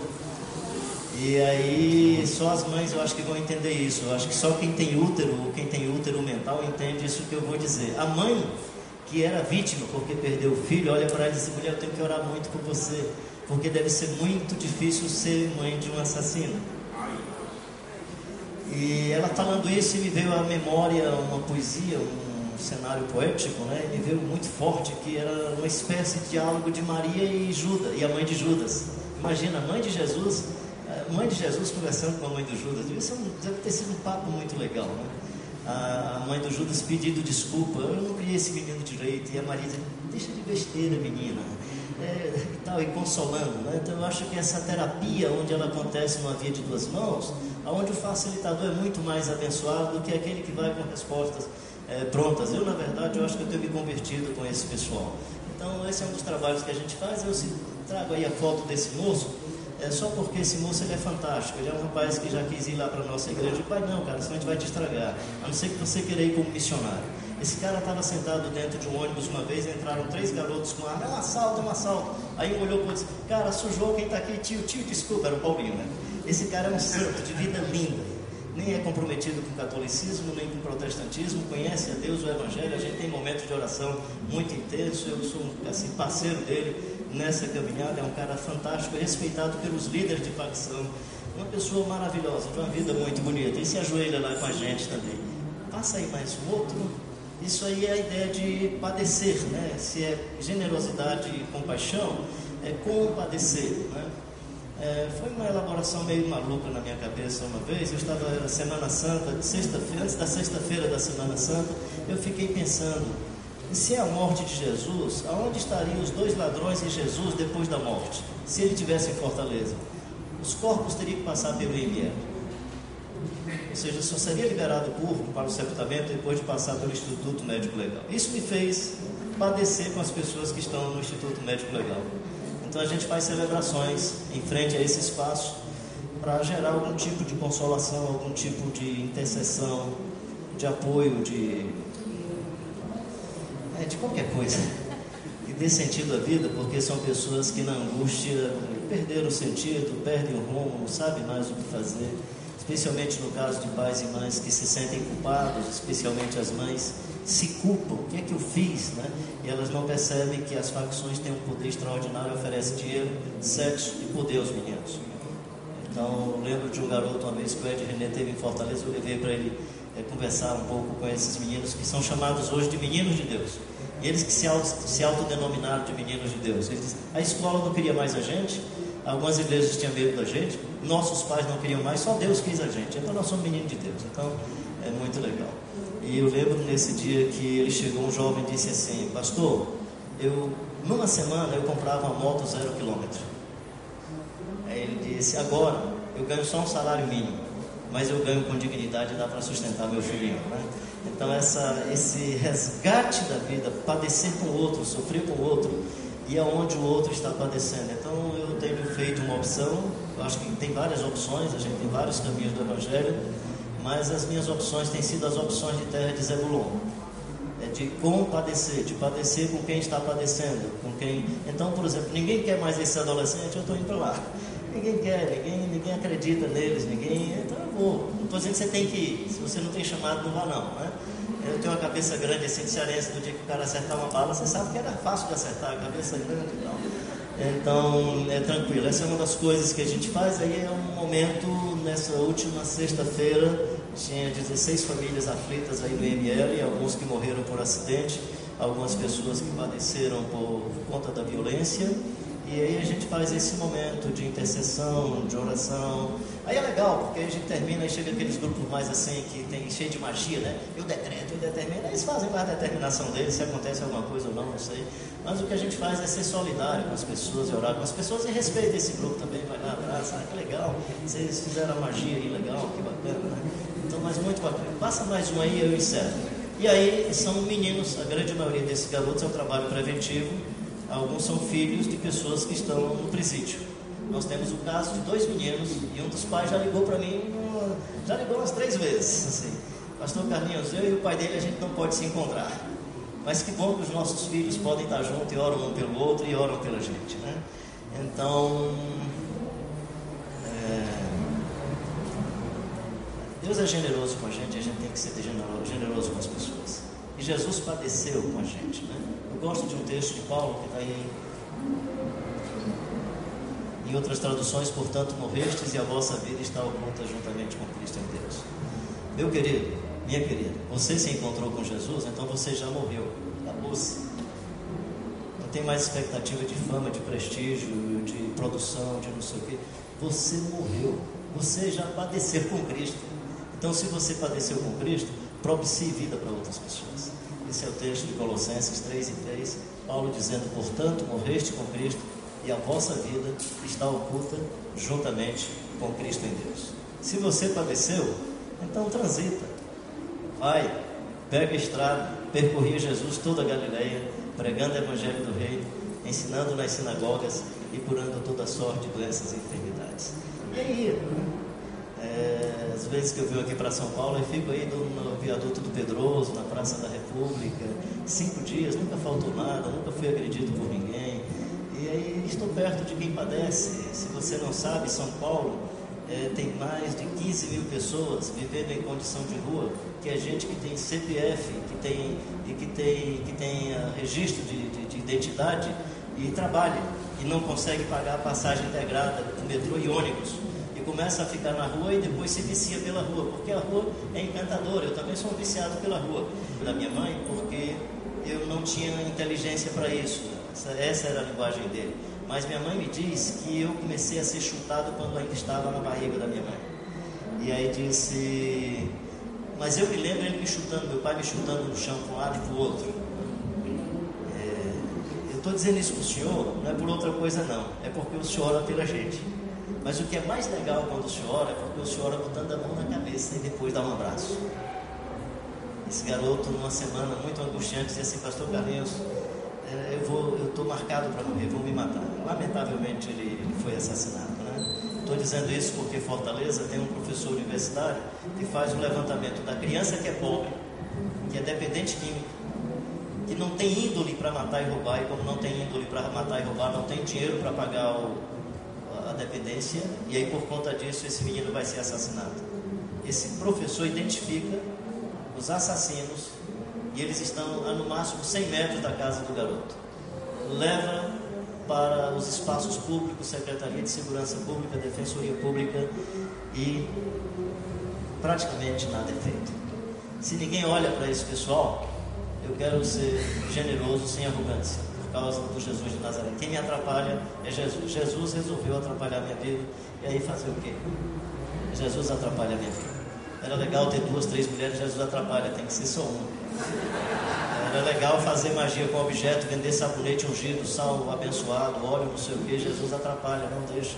E aí só as mães eu acho que vão entender isso. Eu acho que só quem tem útero ou quem tem útero mental entende isso que eu vou dizer. A mãe que era vítima porque perdeu o filho, olha para ela e diz: mulher, eu tenho que orar muito por você, porque deve ser muito difícil ser mãe de um assassino. E ela falando isso me veio à memória uma poesia, um cenário poético, né? Me veio muito forte que era uma espécie de diálogo de Maria e Judas, e a mãe de Judas. Imagina, a mãe de Jesus, a mãe de Jesus conversando com a mãe de Judas. Um, deve ter sido um papo muito legal, né? A, mãe do Judas pedindo desculpa, eu não criei esse menino direito. E a Maria dizendo, deixa de besteira, menina. É, e tal, e consolando. Né? Então eu acho que essa terapia, onde ela acontece numa via de duas mãos, onde o facilitador é muito mais abençoado do que aquele que vai com respostas é, prontas. Eu, na verdade, eu acho que eu tenho me convertido com esse pessoal. Então, esse é um dos trabalhos que a gente faz. Eu trago aí a foto desse moço, é só porque esse moço ele é fantástico. Ele é um rapaz que já quis ir lá para a nossa igreja. Pai, não, cara, senão a gente vai te estragar. A não ser que você queira ir como missionário. Esse cara estava sentado dentro de um ônibus uma vez, entraram três garotos com arma, é um assalto, é um assalto. Aí um olhou e disse, cara, sujou quem está aqui, tio, tio, desculpa, era o Paulinho, né? Esse cara é um santo, de vida linda. Nem é comprometido com o catolicismo, nem com o protestantismo, conhece a Deus, o Evangelho. A gente tem momentos de oração muito intensos. Eu sou assim, parceiro dele nessa caminhada. É um cara fantástico, respeitado pelos líderes de facção uma pessoa maravilhosa, de uma vida muito bonita, e se ajoelha lá com a gente também. Passa aí mais um outro. Isso aí é a ideia de padecer, né? Se é generosidade e compaixão, é compadecer, né? É, foi uma elaboração meio maluca na minha cabeça uma vez. Eu estava na Semana Santa, sexta antes da sexta-feira da Semana Santa, eu fiquei pensando: se é a morte de Jesus, aonde estariam os dois ladrões e Jesus depois da morte? Se ele tivesse em Fortaleza, os corpos teriam que passar pelo IML. Ou seja, só seria liberado o corpo para o sepultamento depois de passar pelo Instituto Médico Legal. Isso me fez padecer com as pessoas que estão no Instituto Médico Legal. Então a gente faz celebrações em frente a esse espaço para gerar algum tipo de consolação, algum tipo de intercessão, de apoio, de, é, de qualquer coisa. E dê sentido à vida, porque são pessoas que na angústia perderam o sentido, perdem o rumo, não sabem mais o que fazer. Especialmente no caso de pais e mães que se sentem culpados, especialmente as mães se culpam. O que é que eu fiz? Né? E elas não percebem que as facções têm um poder extraordinário, oferecem dinheiro, sexo e poder aos meninos. Então, lembro de um garoto uma vez que o Ed René teve em Fortaleza, eu levei para ele é, conversar um pouco com esses meninos que são chamados hoje de meninos de Deus. Eles que se, auto, autodenominaram de meninos de Deus. Eles a escola não queria mais a gente, algumas igrejas tinham medo da gente, nossos pais não queriam mais, só Deus quis a gente. Então nós somos meninos de Deus. Então é muito legal. E eu lembro nesse dia que ele chegou um jovem e disse assim, pastor, eu numa semana eu comprava uma moto zero quilômetro. Aí ele disse, agora eu ganho só um salário mínimo, mas eu ganho com dignidade e dá para sustentar meu filhinho. Né? Então essa, esse resgate da vida, padecer com o outro, sofrer com o outro, e aonde o outro está padecendo. Então feito uma opção, eu acho que tem várias opções, a gente tem vários caminhos do Evangelho, mas as minhas opções têm sido as opções de terra de Zebulon. É de compadecer, de padecer com quem está padecendo, com quem. Então, por exemplo, ninguém quer mais esse adolescente, eu estou indo para lá. Ninguém quer, ninguém, ninguém acredita neles, ninguém. Então eu vou. Não estou dizendo que você tem que ir. Se você não tem chamado, não vá não. Né? Eu tenho uma cabeça grande assim de cearense, do dia que o cara acertar uma bala, você sabe que era fácil de acertar, a cabeça grande e tal. Então, é tranquilo. Essa é uma das coisas que a gente faz. Aí é um momento, nessa última sexta-feira, tinha 16 famílias aflitas aí no ML, alguns que morreram por acidente, algumas pessoas que padeceram por conta da violência. E aí a gente faz esse momento de intercessão, de oração. Aí é legal, porque a gente termina e chega aqueles grupos mais assim, que tem cheio de magia, né? Eu decreto, eu determino. Aí eles fazem mais a determinação deles, se acontece alguma coisa ou não, não sei. Mas o que a gente faz é ser solidário com as pessoas e orar com as pessoas e respeita esse grupo também, vai lá, abraça, ah, que legal. Vocês fizeram a magia aí, legal, que bacana, né? Então, mas muito bacana. Passa mais um aí e eu encerro. E aí são meninos, a grande maioria desses garotos é um trabalho preventivo alguns são filhos de pessoas que estão no presídio. Nós temos o caso de dois meninos e um dos pais já ligou para mim, já ligou umas três vezes. Assim, Pastor Carlinhos, eu e o pai dele a gente não pode se encontrar. Mas que bom que os nossos filhos podem estar juntos e oram um pelo outro e oram pela gente. Né? Então, é, Deus é generoso com a gente a gente tem que ser generoso com as pessoas. E Jesus padeceu com a gente. Né? Eu gosto de um texto de Paulo que está aí em outras traduções, portanto, morrestes e a vossa vida está oculta juntamente com Cristo em Deus. Meu querido, minha querida, você se encontrou com Jesus, então você já morreu. Acabou-se. Não tem mais expectativa de fama, de prestígio, de produção, de não sei o quê. Você morreu. Você já padeceu com Cristo. Então, se você padeceu com Cristo, propicie vida para outras pessoas. Esse é o texto de Colossenses 3 e 3. Paulo dizendo: Portanto, morreste com Cristo e a vossa vida está oculta juntamente com Cristo em Deus. Se você padeceu, então transita. Vai, pega a estrada, percorria Jesus toda a Galileia, pregando o Evangelho do Reino, ensinando nas sinagogas e curando toda sorte de doenças e enfermidades. E aí, é, vezes que eu venho aqui para São Paulo, eu fico aí no viaduto do Pedroso, na Praça da República, cinco dias, nunca faltou nada, nunca fui agredido por ninguém. E aí estou perto de quem padece. Se você não sabe, São Paulo é, tem mais de 15 mil pessoas vivendo em condição de rua, que é gente que tem CPF, que tem, e que tem, que tem uh, registro de, de, de identidade e trabalha e não consegue pagar a passagem integrada do metrô e ônibus começa a ficar na rua e depois se vicia pela rua, porque a rua é encantadora. Eu também sou um viciado pela rua da minha mãe, porque eu não tinha inteligência para isso. Essa, essa era a linguagem dele. Mas minha mãe me diz que eu comecei a ser chutado quando ainda estava na barriga da minha mãe. E aí disse, mas eu me lembro ele me chutando, meu pai me chutando no chão para um lado e para o outro. É, eu estou dizendo isso para o senhor, não é por outra coisa não, é porque o senhor ora pela gente. Mas o que é mais legal quando o senhor ora é porque o senhor ora botando a mão na cabeça e depois dá um abraço. Esse garoto, numa semana muito angustiante, disse assim, pastor Carlinhos, é, eu vou, eu estou marcado para morrer, vou me matar. Lamentavelmente ele, ele foi assassinado. Estou né? dizendo isso porque Fortaleza tem um professor universitário que faz o levantamento da criança que é pobre, que é dependente químico, que não tem índole para matar e roubar, e como não tem índole para matar e roubar, não tem dinheiro para pagar o, a dependência, e aí por conta disso esse menino vai ser assassinado. Esse professor identifica os assassinos e eles estão a no máximo 100 metros da casa do garoto. Leva para os espaços públicos, Secretaria de Segurança Pública, Defensoria Pública e praticamente nada é feito. Se ninguém olha para esse pessoal, eu quero ser generoso sem arrogância, causa do Jesus de Nazaré. Quem me atrapalha é Jesus. Jesus resolveu atrapalhar minha vida, e aí fazer o quê? Jesus atrapalha minha vida. Era legal ter duas, três mulheres, Jesus atrapalha, tem que ser só uma. Era legal fazer magia com objeto, vender sabonete ungido, sal abençoado, óleo, não sei o que, Jesus atrapalha, não deixa.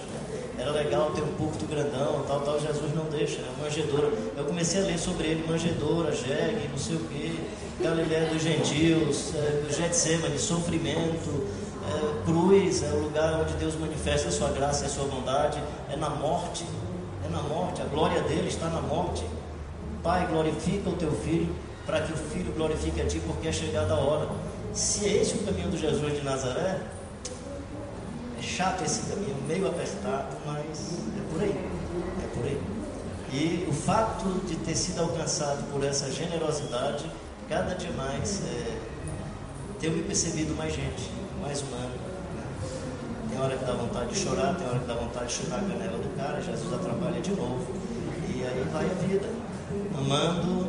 Era legal ter um púlpito grandão, tal, tal, Jesus não deixa, né? manjedora. Eu comecei a ler sobre ele, manjedora, jegue, não sei o que, Galileia dos gentios, é, Getsemane, sofrimento, é, cruz, é o lugar onde Deus manifesta a sua graça e a sua bondade, é na morte, é na morte, a glória dele está na morte. Pai, glorifica o teu filho, para que o filho glorifique a ti, porque é chegada a hora. Se é esse o caminho do Jesus de Nazaré, é chato esse caminho, meio apertado, mas é por aí. É por aí. E o fato de ter sido alcançado por essa generosidade, cada dia mais, é, tenho me percebido mais gente, mais humano. Né? Tem hora que dá vontade de chorar, tem hora que dá vontade de chutar a canela do cara, Jesus atrapalha de novo. E aí vai a vida, amando,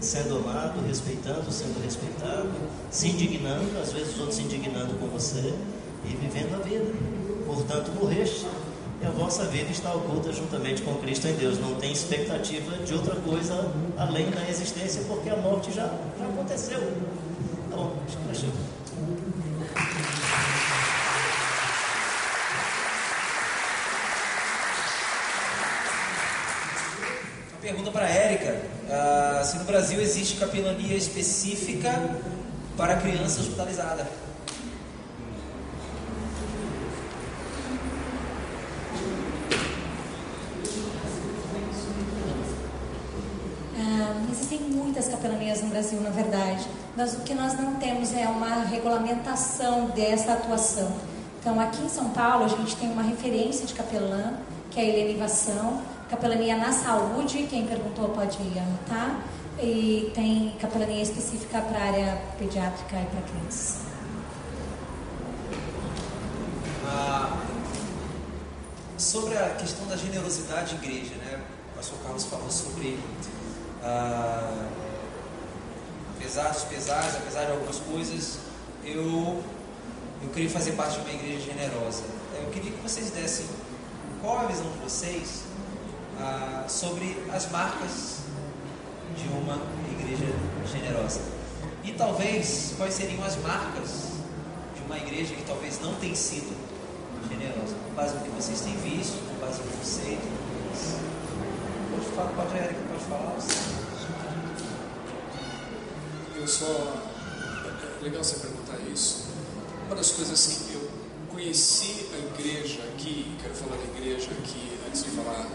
sendo amado, respeitando, sendo respeitado, se indignando, às vezes os outros se indignando com você e vivendo a vida. Portanto, morreste e a vossa vida está oculta juntamente com Cristo em Deus. Não tem expectativa de outra coisa além da existência, porque a morte já, já aconteceu. Tá bom, deixa pergunta para a Érica: uh, se no Brasil existe capelania específica para criança hospitalizada? Ah, existem muitas capelanias no Brasil, na verdade, mas o que nós não temos é uma regulamentação dessa atuação. Então, aqui em São Paulo, a gente tem uma referência de capelã, que é a Helenivação, capelania na saúde, quem perguntou pode anotar. E tem capelania específica para a área pediátrica e para crianças. Ah, sobre a questão da generosidade de igreja, né? O pastor Carlos falou sobre, ah, apesar dos pesares, apesar de algumas coisas, eu, eu queria fazer parte de uma igreja generosa. Eu queria que vocês dessem qual a visão de vocês ah, sobre as marcas de uma igreja generosa. E talvez quais seriam as marcas de uma igreja que talvez não tenha sido generosa, com base no que vocês têm visto, com base no conceito. Pode falar, pode, Erika, pode falar. Eu só. É legal você perguntar isso. Uma das coisas que eu conheci a igreja aqui, quero falar da igreja aqui antes de falar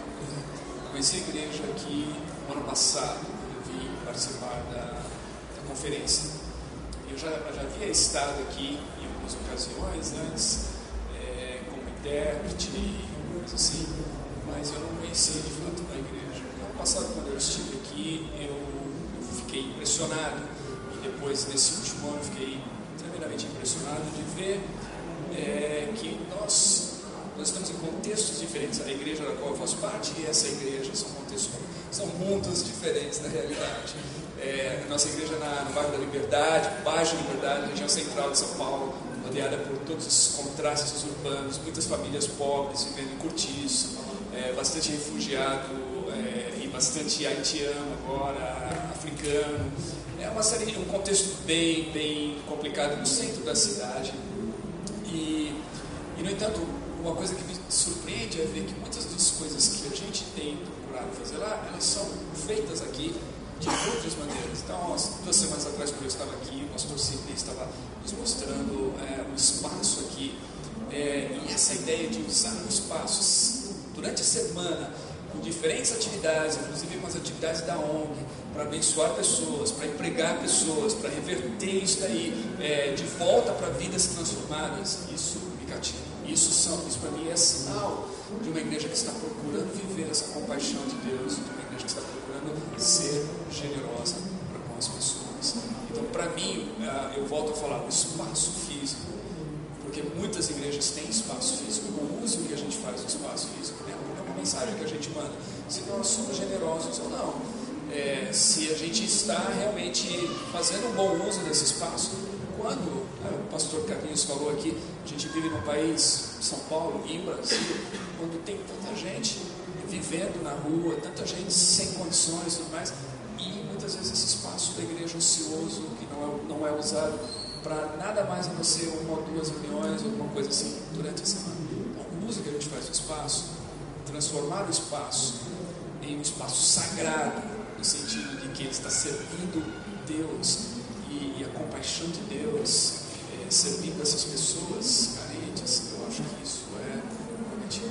conheci a igreja aqui no ano passado, eu vim participar da, da conferência. Eu já, já havia estado aqui em algumas ocasiões antes, é, como intérprete e coisa assim, mas eu não conhecia de fato a igreja. No ano passado, quando eu estive aqui, eu, eu fiquei impressionado, depois, nesse último ano, fiquei tremendamente impressionado de ver é, que nós, nós estamos em contextos diferentes. A igreja da qual eu faço parte e essa igreja são contextos, são mundos diferentes na realidade. É, a nossa igreja na, no bairro da Liberdade, baixo Liberdade, região central de São Paulo, rodeada por todos os contrastes urbanos, muitas famílias pobres vivendo em cortiço, é, bastante refugiado é, e bastante haitiano agora, africano. É uma série, um contexto bem, bem complicado no centro da cidade. E, e, no entanto, uma coisa que me surpreende é ver que muitas das coisas que a gente tem procurado fazer lá, elas são feitas aqui de outras maneiras. Então, duas semanas atrás, quando eu estava aqui, o pastor Sidney estava nos mostrando é, o espaço aqui. É, e essa ideia de usar o espaço durante a semana, com diferentes atividades, inclusive com as atividades da ONG, para abençoar pessoas, para empregar pessoas, para reverter isso daí é, de volta para vidas transformadas, isso me cativa. Isso, são, isso para mim é sinal de uma igreja que está procurando viver essa compaixão de Deus, de uma igreja que está procurando ser generosa para com as pessoas. Então, para mim, ah, eu volto a falar, o espaço físico, porque muitas igrejas têm espaço físico, o uso que a gente faz do espaço físico é uma mensagem que a gente manda, se nós somos generosos ou não. É, se a gente está realmente fazendo um bom uso desse espaço, quando é, o pastor Carlinhos falou aqui, a gente vive num país, São Paulo e Brasil, quando tem tanta gente vivendo na rua, tanta gente sem condições e tudo mais, e muitas vezes esse espaço da igreja ocioso, que não é, não é usado para nada mais a ser uma ou duas reuniões, alguma coisa assim, durante a semana. Então, o que a gente faz do espaço, transformar o espaço em um espaço sagrado, no sentido de que ele está servindo Deus e, e a compaixão de Deus, é, servindo essas pessoas carentes, eu acho que isso é realmente.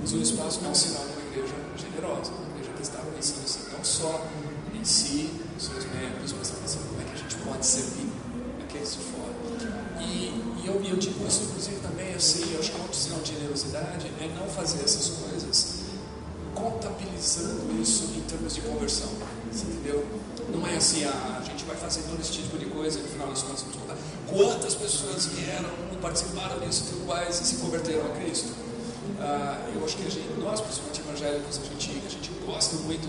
O uso do espaço é um sinal de uma igreja generosa, uma igreja que está pensando assim, não só em si, seus membros, mas está pensando como é que a gente pode servir de fora. E, e eu, eu digo isso, inclusive, também, assim, eu acho que é um sinal de generosidade é não fazer essas coisas contabilizando isso em termos de conversão. Entendeu? Não é assim, ah, a gente vai fazer todo esse tipo de coisa e no final das contas vamos contar quantas pessoas vieram, participaram disso, tudo quais e se converteram a Cristo. Ah, eu acho que a gente, nós, principalmente evangélicos, a gente, a gente gosta muito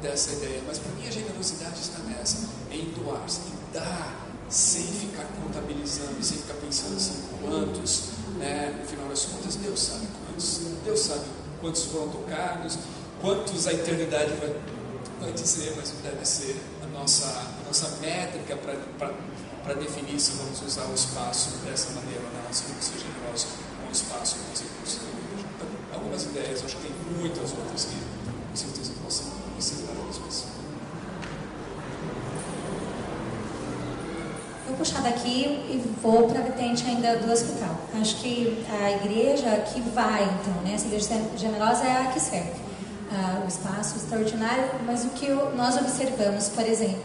dessa ideia, mas para mim a generosidade está nessa, em doar, em dar, sem ficar contabilizando, sem ficar pensando assim, quantos, né? no final das contas, Deus sabe quantos, Deus sabe quantos foram tocados, quantos a eternidade vai, vai dizer, mas deve ser a nossa, a nossa métrica para definir se vamos usar o espaço dessa maneira ou não, se vamos ser generosos com o espaço, com os recursos algumas ideias, acho que tem muitas outras que com certeza possam ser várias Vou puxar daqui e vou para a vertente ainda do hospital. Acho que a igreja que vai, então, né? Essa igreja generosa é a que serve. Ah, o espaço extraordinário, mas o que nós observamos, por exemplo,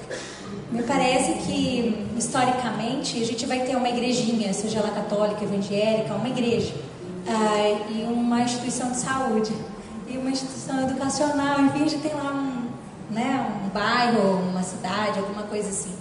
me parece que historicamente a gente vai ter uma igrejinha, seja ela católica, evangélica, uma igreja ah, e uma instituição de saúde e uma instituição educacional, enfim, a gente tem lá um, né, um bairro, uma cidade, alguma coisa assim.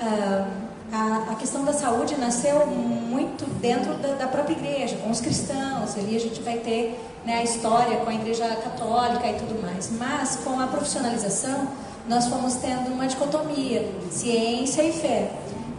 Ah, a, a, questão da saúde nasceu muito dentro da, da, própria igreja, com os cristãos. Ali a gente vai ter né, a história com a igreja católica e tudo mais. Mas com a profissionalização, nós fomos tendo uma dicotomia, ciência e fé.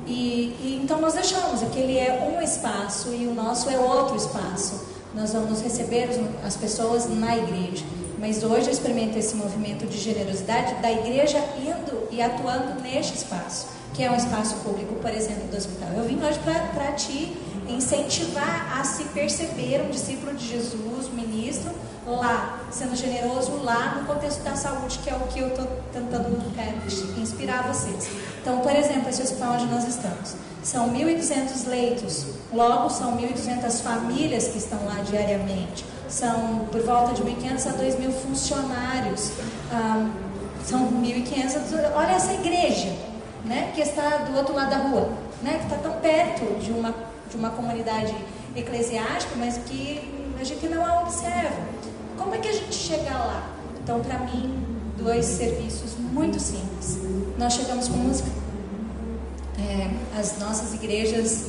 E, e então nós deixamos, aquele é um espaço e o nosso é outro espaço. Nós vamos receber as pessoas na igreja. Mas hoje eu experimento esse movimento de generosidade da igreja indo e atuando neste espaço que é um espaço público, por exemplo, do hospital. Eu vim hoje para te incentivar a se perceber um discípulo de Jesus, ministro, lá, sendo generoso lá no contexto da saúde, que é o que eu estou tentando é, inspirar vocês. Então, por exemplo, esse hospital onde nós estamos, são 1.200 leitos, logo são 1.200 famílias que estão lá diariamente, são por volta de 1.500 a 2.000 funcionários, ah, são 1.500, olha essa igreja, né, que está do outro lado da rua, né, que está tão perto de uma, de uma comunidade eclesiástica, mas que a gente não a observa. Como é que a gente chega lá? Então, para mim, dois serviços muito simples. Nós chegamos com música. É, as nossas igrejas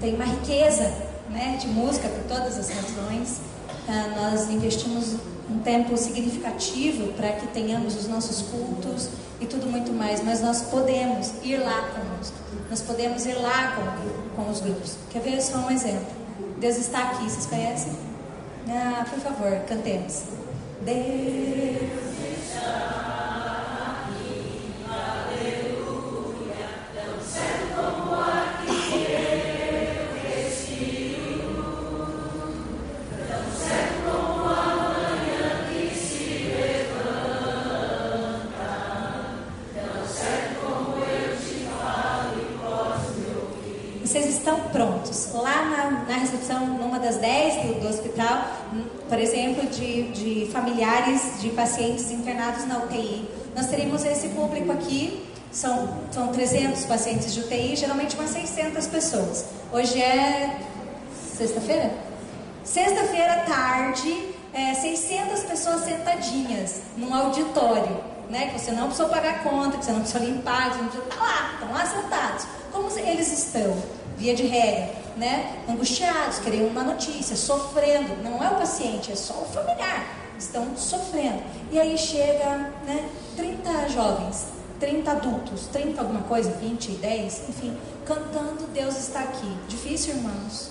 têm uma riqueza né, de música por todas as razões. ah, nós investimos um tempo significativo para que tenhamos os nossos cultos e tudo muito mais, mas nós podemos ir lá conosco, nós podemos ir lá com, com os grupos. Quer ver só um exemplo? Deus está aqui, vocês conhecem? Ah, por favor, cantemos. Deus recepção hospital, por exemplo, de, de familiares de pacientes internados na UTI. Nós teríamos esse público aqui, são, são 300 pacientes de UTI, geralmente umas 600 pessoas. Hoje é sexta-feira? Sexta-feira, tarde, é, 600 pessoas sentadinhas num auditório, né? Que você não precisou pagar conta, que você não precisou limpar, que você não precisou estar lá, estão lá sentados. Como eles estão? Via de regra né, angustiados, querendo uma notícia, sofrendo. Não é o paciente, é só o familiar. Estão sofrendo. E aí chega né, 30 jovens, 30 adultos, 30 alguma coisa, 20, 10, enfim, cantando Deus está aqui. Difícil, irmãos?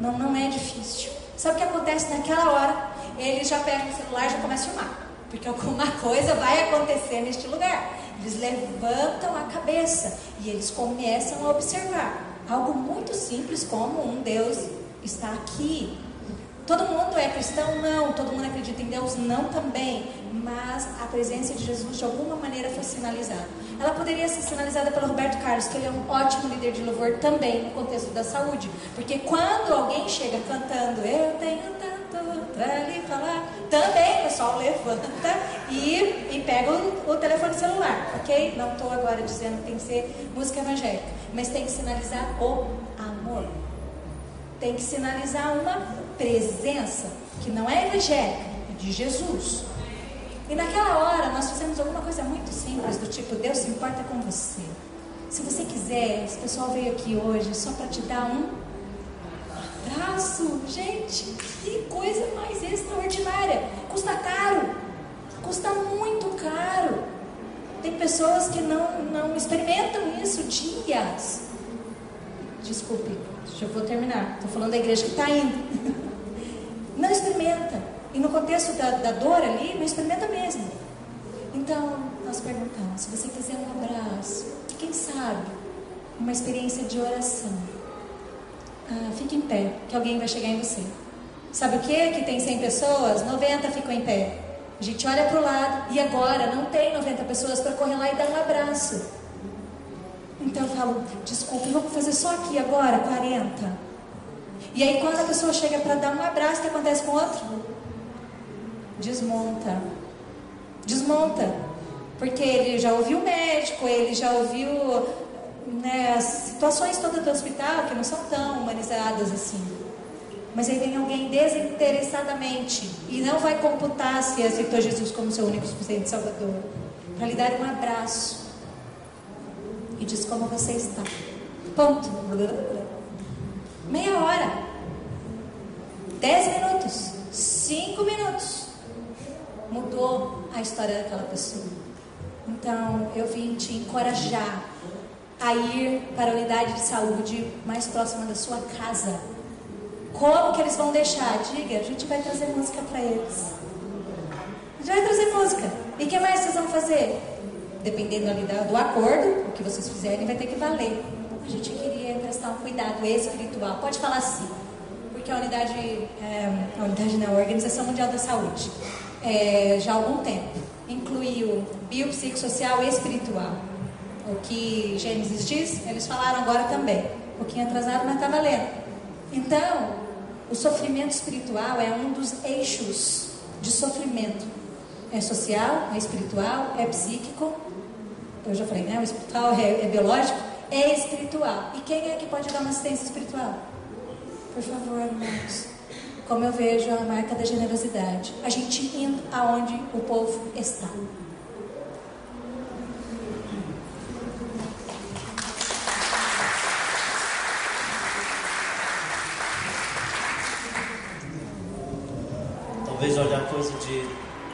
Não, não é difícil. Sabe o que acontece naquela hora? Eles já pegam o celular e já começam a filmar. Porque alguma coisa vai acontecer neste lugar. Eles levantam a cabeça e eles começam a observar. Algo muito simples como um Deus está aqui. Todo mundo é cristão? Não. Todo mundo acredita em Deus? Não também. Mas a presença de Jesus de alguma maneira foi sinalizada. Ela poderia ser sinalizada pelo Roberto Carlos, que ele é um ótimo líder de louvor também no contexto da saúde. Porque quando alguém chega cantando, eu tenho tanto para lhe falar, também pessoal levanta e, e pega o, o telefone celular, ok? Não estou agora dizendo que tem que ser música evangélica mas tem que sinalizar o amor. Tem que sinalizar uma presença que não é evangélica, é de Jesus. E naquela hora nós fizemos alguma coisa muito simples, do tipo, Deus se importa com você. Se você quiser, esse pessoal veio aqui hoje só para te dar um abraço. Gente, que coisa mais extraordinária. Custa caro. Custa muito caro. Tem pessoas que não, não experimentam isso dias. Desculpe, já vou terminar. Estou falando da igreja que está indo. Não experimenta. E no contexto da, da dor ali, não experimenta mesmo. Então, nós perguntamos: se você quiser um abraço, quem sabe, uma experiência de oração, ah, fique em pé, que alguém vai chegar em você. Sabe o que? Que tem 100 pessoas, 90 ficam em pé. A gente olha para o lado e agora não tem 90 pessoas para correr lá e dar um abraço. Então eu falo, desculpe, vamos fazer só aqui agora, 40. E aí quando a pessoa chega para dar um abraço, o que acontece com o outro? Desmonta. Desmonta. Porque ele já ouviu o médico, ele já ouviu né, as situações todas do hospital que não são tão humanizadas assim. Mas aí vem alguém desinteressadamente e não vai computar se aceitou Jesus como seu único suficiente Salvador, para lhe dar um abraço e diz como você está. Ponto. Meia hora, dez minutos, cinco minutos, mudou a história daquela pessoa. Então eu vim te encorajar a ir para a unidade de saúde mais próxima da sua casa como que eles vão deixar? Diga, a gente vai trazer música para eles. A gente vai trazer música. E o que mais vocês vão fazer? Dependendo ali do acordo, o que vocês fizerem vai ter que valer. A gente queria prestar um cuidado espiritual. Pode falar sim. Porque a unidade, é, a unidade não, a Organização Mundial da Saúde, é, já há algum tempo, incluiu biopsicossocial e espiritual. O que Gênesis diz, eles falaram agora também. Um pouquinho atrasado, mas está valendo. Então, o sofrimento espiritual é um dos eixos de sofrimento. É social, é espiritual, é psíquico. Eu já falei, né? O espiritual é, é biológico, é espiritual. E quem é que pode dar uma assistência espiritual? Por favor, irmãos. Como eu vejo a marca da generosidade. A gente indo aonde o povo está. talvez olhar a coisa de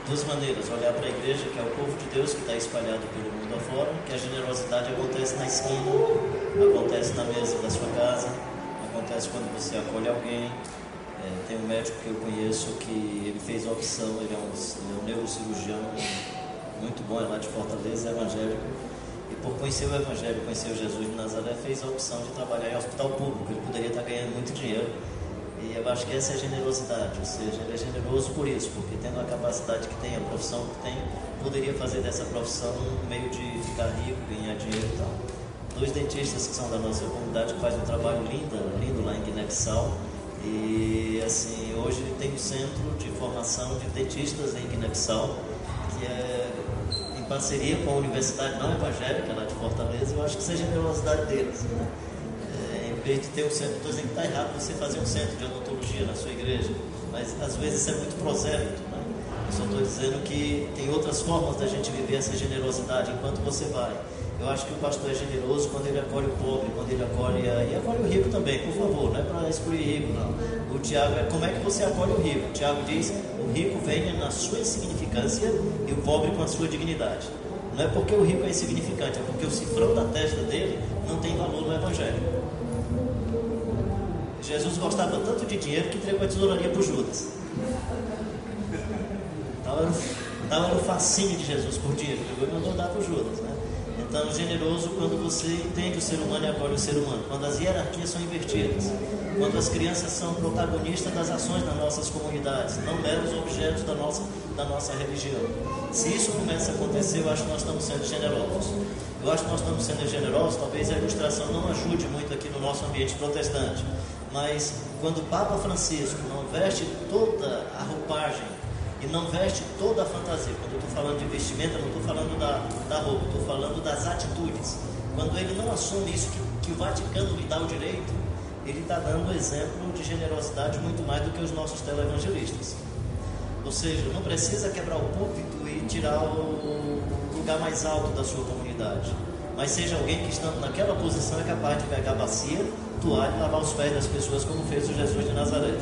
duas maneiras: olhar para a igreja, que é o povo de Deus que está espalhado pelo mundo afora, que a generosidade acontece na esquina, acontece na mesa da sua casa, acontece quando você acolhe alguém. É, tem um médico que eu conheço que ele fez opção, ele é um, ele é um neurocirurgião muito bom, é lá de Fortaleza, é evangélico. E por conhecer o Evangelho, conhecer o Jesus de Nazaré, fez a opção de trabalhar em hospital público. Ele poderia estar ganhando muito dinheiro. E eu acho que essa é a generosidade, ou seja, ele é generoso por isso, porque tendo a capacidade que tem, a profissão que tem, poderia fazer dessa profissão um meio de ficar rico, ganhar dinheiro e tal. Dois dentistas que são da nossa comunidade que fazem um trabalho lindo, lindo lá em Guiné-Bissau. E assim, hoje tem um centro de formação de dentistas em Guiné-Bissau, que é em parceria com a Universidade Não Evangélica lá de Fortaleza. Eu acho que isso é generosidade deles. Né? Vez de ter um centro, estou dizendo que está errado você fazer um centro de odontologia na sua igreja, mas às vezes isso é muito prosélito. Né? Eu só estou dizendo que tem outras formas da gente viver essa generosidade enquanto você vai. Eu acho que o pastor é generoso quando ele acolhe o pobre, quando ele acolhe a... e acolhe o rico também, por favor, não é para excluir rico, não. O Tiago é como é que você acolhe o rico? O Tiago diz: o rico vem na sua insignificância e o pobre com a sua dignidade. Não é porque o rico é insignificante, é porque o cifrão da testa dele não tem valor no Evangelho. Jesus gostava tanto de dinheiro que entregou a tesouraria para Judas. Estava no, fascínio de Jesus por dinheiro, pegou e mandou dar para Judas. Né? Então, generoso quando você entende o ser humano e acolhe o ser humano, quando as hierarquias são invertidas, quando as crianças são protagonistas das ações das nossas comunidades, não meros objetos da nossa, da nossa religião. Se isso começa a acontecer, eu acho que nós estamos sendo generosos. Eu acho que nós estamos sendo generosos, talvez a ilustração não ajude muito aqui no nosso ambiente protestante, mas quando o Papa Francisco não veste toda a roupagem e não veste toda a fantasia, quando eu estou falando de vestimenta, não estou falando da, da roupa, estou falando das atitudes. Quando ele não assume isso que, que o Vaticano lhe dá o direito, ele está dando exemplo de generosidade muito mais do que os nossos televangelistas. Ou seja, não precisa quebrar o púlpito e tirar o lugar mais alto da sua comunidade. Mas seja alguém que estando naquela posição é capaz de pegar a bacia e lavar os pés das pessoas, como fez o Jesus de Nazaré.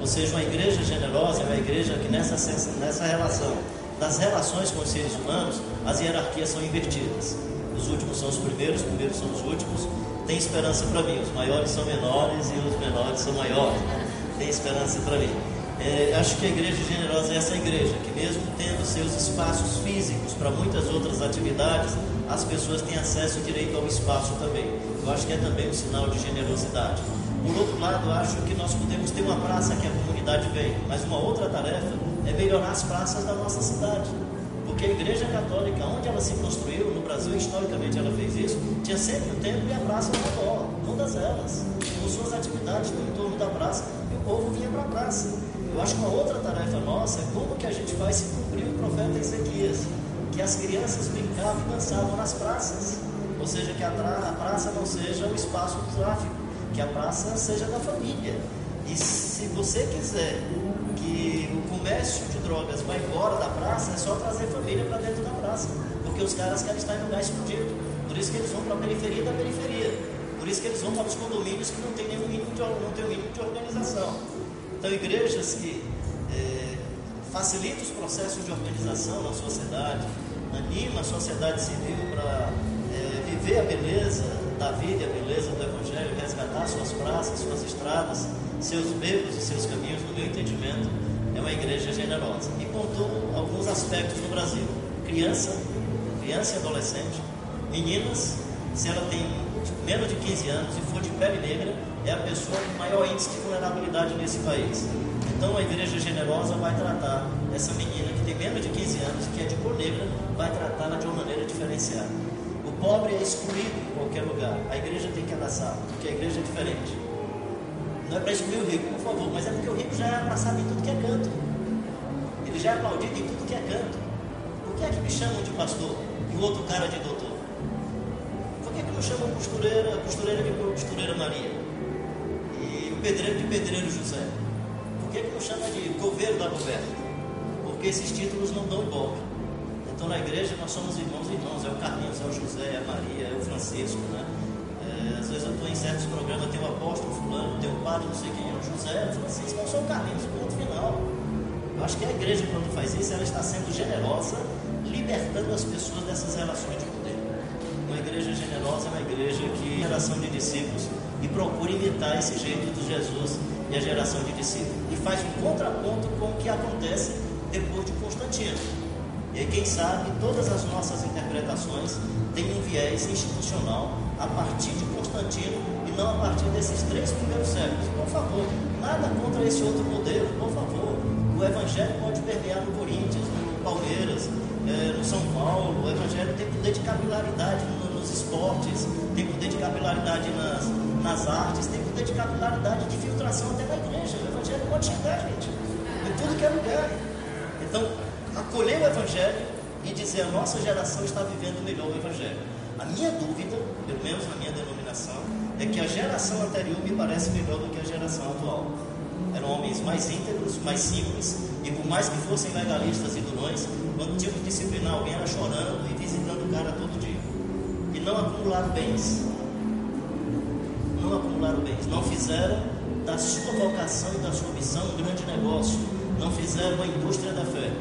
Ou seja, uma igreja generosa é uma igreja que nessa, nessa relação das relações com os seres humanos, as hierarquias são invertidas. Os últimos são os primeiros, os primeiros são os últimos. Tem esperança para mim, os maiores são menores e os menores são maiores. Tem esperança para mim. É, acho que a igreja generosa é essa igreja, que mesmo tendo seus espaços físicos para muitas outras atividades, as pessoas têm acesso direito ao espaço também. Eu acho que é também um sinal de generosidade. Por outro lado, acho que nós podemos ter uma praça que a comunidade vem, mas uma outra tarefa é melhorar as praças da nossa cidade. Porque a Igreja Católica, onde ela se construiu, no Brasil, historicamente ela fez isso, tinha sempre o templo e a praça redor, todas elas, com suas atividades no entorno da praça, e o povo vinha para a praça. Eu acho que uma outra tarefa nossa é como que a gente vai se cumprir o profeta Ezequias, que as crianças brincavam e dançavam nas praças. Seja, que a, a praça não seja o espaço do tráfico, que a praça seja da família. E se você quiser que o comércio de drogas vá embora da praça, é só trazer família para dentro da praça. Porque os caras querem estar em lugar escondido. Por isso que eles vão para a periferia da periferia. Por isso que eles vão para os condomínios que não tem nenhum mínimo de, não tem um mínimo de organização. Então, igrejas que é, facilitam os processos de organização na sociedade, anima a sociedade civil para viver a beleza da vida e a beleza do Evangelho, resgatar suas praças, suas estradas, seus becos e seus caminhos, no meu entendimento, é uma igreja generosa. E pontuou alguns aspectos no Brasil: criança, criança e adolescente, meninas, se ela tem menos de 15 anos e for de pele negra, é a pessoa com maior índice de vulnerabilidade nesse país. Então a igreja generosa vai tratar essa menina que tem menos de 15 anos, que é de cor negra, vai tratá-la de uma maneira diferenciada. Pobre é excluído em qualquer lugar. A igreja tem que abraçar, porque a igreja é diferente. Não é para excluir o rico, por favor, mas é porque o rico já é abraçado em tudo que é canto. Ele já é aplaudido em tudo que é canto. Por que é que me chamam de pastor e o outro cara de doutor? Por que, é que me chamam costureira, costureira de costureira Maria? E o pedreiro de pedreiro José? Por que, é que me chama de governo da Roberta? Porque esses títulos não dão golpe. Então na igreja nós somos irmãos e irmãos, é o Carlinhos, é o José, é a Maria, é o Francisco, né? É, às vezes eu estou em certos programas, tem o apóstolo fulano, tem o padre, não sei quem é, o José, o Francisco, eu sou o Carlinhos, ponto final. Eu acho que a igreja, quando faz isso, ela está sendo generosa, libertando as pessoas dessas relações de poder. Uma igreja generosa é uma igreja que geração de discípulos e procura imitar esse jeito de Jesus e a geração de discípulos. E faz um contraponto com o que acontece depois de Constantino. E quem sabe, todas as nossas interpretações têm um viés institucional a partir de Constantino e não a partir desses três primeiros séculos. Por favor, nada contra esse outro modelo, por favor. O Evangelho pode permear no Corinthians, no Palmeiras, eh, no São Paulo. O Evangelho tem poder de capilaridade no, nos esportes, tem poder de capilaridade nas, nas artes, tem poder de capilaridade de filtração até na igreja. O Evangelho pode chegar, gente, em tudo que é lugar. Então, acolher o Evangelho e dizer a nossa geração está vivendo melhor o Evangelho. A minha dúvida, pelo menos na minha denominação, é que a geração anterior me parece melhor do que a geração atual. Eram homens mais íntegros, mais simples, e por mais que fossem legalistas e durões, quando tinham que disciplinar alguém era chorando e visitando o cara todo dia. E não acumularam bens. Não acumularam bens. Não fizeram da sua vocação e da sua missão um grande negócio. Não fizeram uma indústria da fé.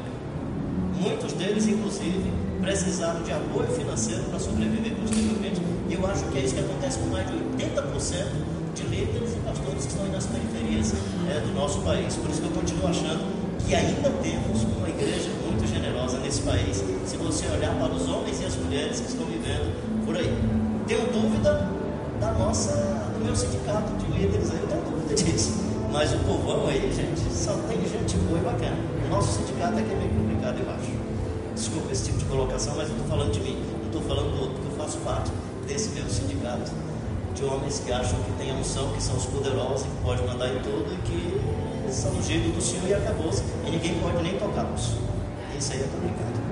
Deles, inclusive, precisaram de apoio financeiro para sobreviver posteriormente. E eu acho que é isso que acontece com mais de 80% de líderes e pastores que estão aí nas periferias é, do nosso país. Por isso que eu continuo achando que ainda temos uma igreja muito generosa nesse país, se você olhar para os homens e as mulheres que estão vivendo por aí. Tenho dúvida da nossa, do meu sindicato de líderes aí, eu tenho dúvida disso. Mas o povão aí, gente, só tem gente boa e bacana. O nosso sindicato é que é meio complicado, eu acho. Desculpa esse tipo de colocação, mas eu estou falando de mim, não estou falando do outro, porque eu faço parte desse meu sindicato de homens que acham que tem a unção, que são os poderosos, que podem mandar em tudo e que são ungidos do Senhor e acabou-se. E ninguém pode nem tocá-los. Isso aí é complicado.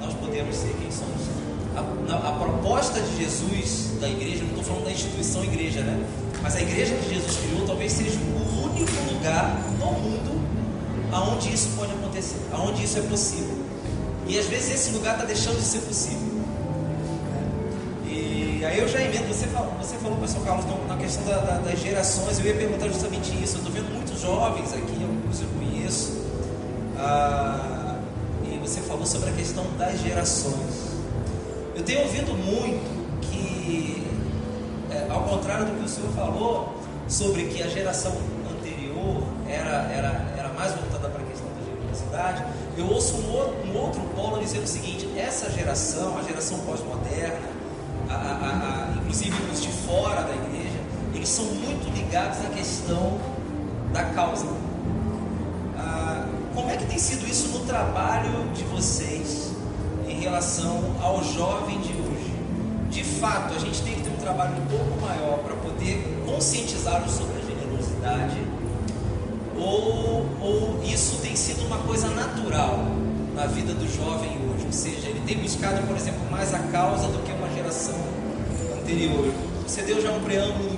Nós podemos ser quem somos. A, a proposta de Jesus da igreja, não estou falando da instituição igreja, né? Mas a igreja que Jesus criou talvez seja o único lugar no mundo aonde isso pode acontecer, aonde isso é possível. E às vezes esse lugar está deixando de ser possível. E aí eu já emendo, você falou, você falou pastor Carlos, na- na questão da- da- das gerações, eu ia perguntar justamente isso. Eu estou vendo muitos jovens aqui, alguns eu conheço. Ah, você falou sobre a questão das gerações. Eu tenho ouvido muito que, é, ao contrário do que o senhor falou, sobre que a geração anterior era, era, era mais voltada para a questão da generosidade, eu ouço um, um outro polo dizendo o seguinte: essa geração, a geração pós-moderna, a- a- a- inclusive os de fora da igreja, eles são muito ligados à questão da causa. Tem sido isso no trabalho de vocês em relação ao jovem de hoje? De fato, a gente tem que ter um trabalho um pouco maior para poder conscientizá-los sobre a generosidade, ou, ou isso tem sido uma coisa natural na vida do jovem hoje? Ou seja, ele tem buscado, por exemplo, mais a causa do que uma geração anterior. Você deu já um preâmbulo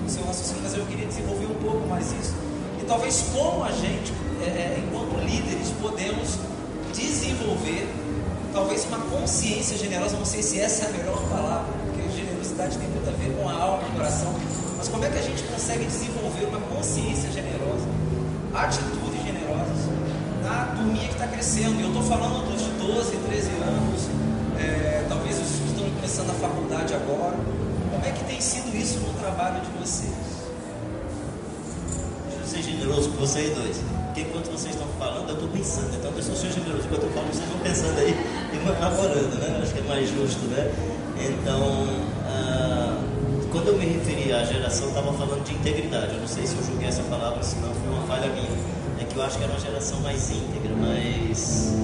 do, seu raciocínio, mas eu queria desenvolver um pouco mais isso. E talvez como a gente, é, é, enquanto líderes, podemos desenvolver talvez uma consciência generosa, não sei se essa é a melhor palavra, porque generosidade tem muito a ver com a alma e o coração, mas como é que a gente consegue desenvolver uma consciência generosa, atitudes generosas na turminha que está crescendo? Eu estou falando dos de 12, 13 anos, é, talvez os que estão começando a faculdade agora. Como é que tem sido isso no trabalho de vocês? Deixa eu ser generoso com vocês dois. Porque enquanto vocês estão falando, eu estou pensando. Então, eu sou generoso. Enquanto eu falo, vocês vão pensando aí e vão né? Acho que é mais justo, né? Então, ah, quando eu me referi à geração, estava falando de integridade. Eu não sei se eu julguei essa palavra, senão foi uma falha minha. É que eu acho que era uma geração mais íntegra, mais.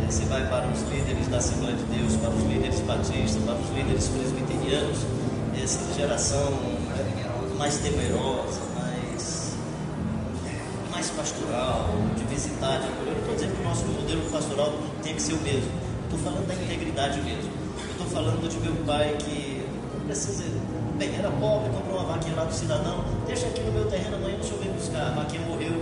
eh, Você vai para os líderes da Assembleia de Deus, para os líderes batistas, para os líderes presbiterianos, essa geração mais temerosa, mais pastoral, de visitar, de acolher. Eu não estou dizendo que o nosso modelo pastoral tem que ser o mesmo. Estou falando da integridade mesmo. Estou falando de meu pai que não precisa. Bem, era pobre, comprou uma vaquinha lá do cidadão, deixa aqui no meu terreno, amanhã o senhor vem buscar. A vaquinha morreu,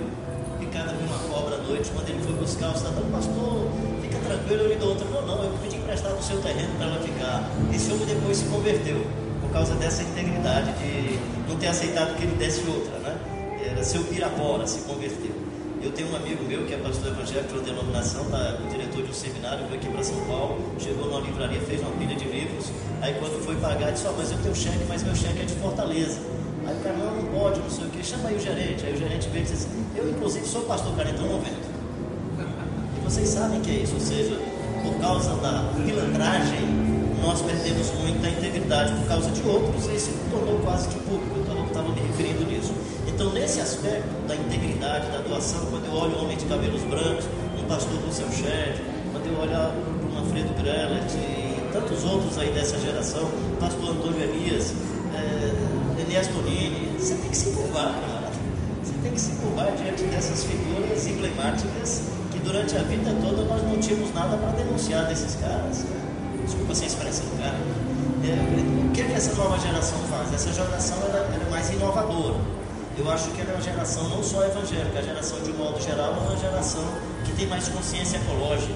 noite, quando ele foi buscar o cidadão, pastor, fica tranquilo, eu lhe dou outra. Não, não, eu pedi emprestado o seu terreno para ela ficar. Esse homem depois se converteu, por causa dessa integridade de não ter aceitado que ele desse outra, né? Seu Pirapora, se converteu. Eu tenho um amigo meu que é pastor evangélico de uma denominação, tá, o diretor de um seminário, veio aqui para São Paulo, chegou numa livraria, fez uma pilha de livros, aí quando foi pagar, disse, ó, mas eu tenho cheque, mas meu cheque é de Fortaleza. Aí o cara, não, não pode, não sei o que, chama aí o gerente. Aí o gerente veio e disse assim, eu inclusive sou pastor carentão, não vendo. E vocês sabem que é isso, ou seja, por causa da pilantragem, nós perdemos muita integridade por causa de outros, e isso tornou quase que público, então eu estava me referindo nisso. Então, nesse aspecto da integridade, da doação, quando eu olho um homem de cabelos brancos, um pastor do seu chefe, quando eu olho para o Manfredo Greller e tantos outros aí dessa geração, pastor Antônio Elias, é, Elias Tonini, você tem que se curvar, cara. Você tem que se curvar diante dessas figuras emblemáticas que durante a vida toda nós não tínhamos nada para denunciar desses caras. Desculpa sem expressão, cara. É, o que, é que essa nova geração faz? Essa geração ela, ela é mais inovadora. Eu acho que é uma geração não só evangélica, a geração de um modo geral é uma geração que tem mais consciência ecológica.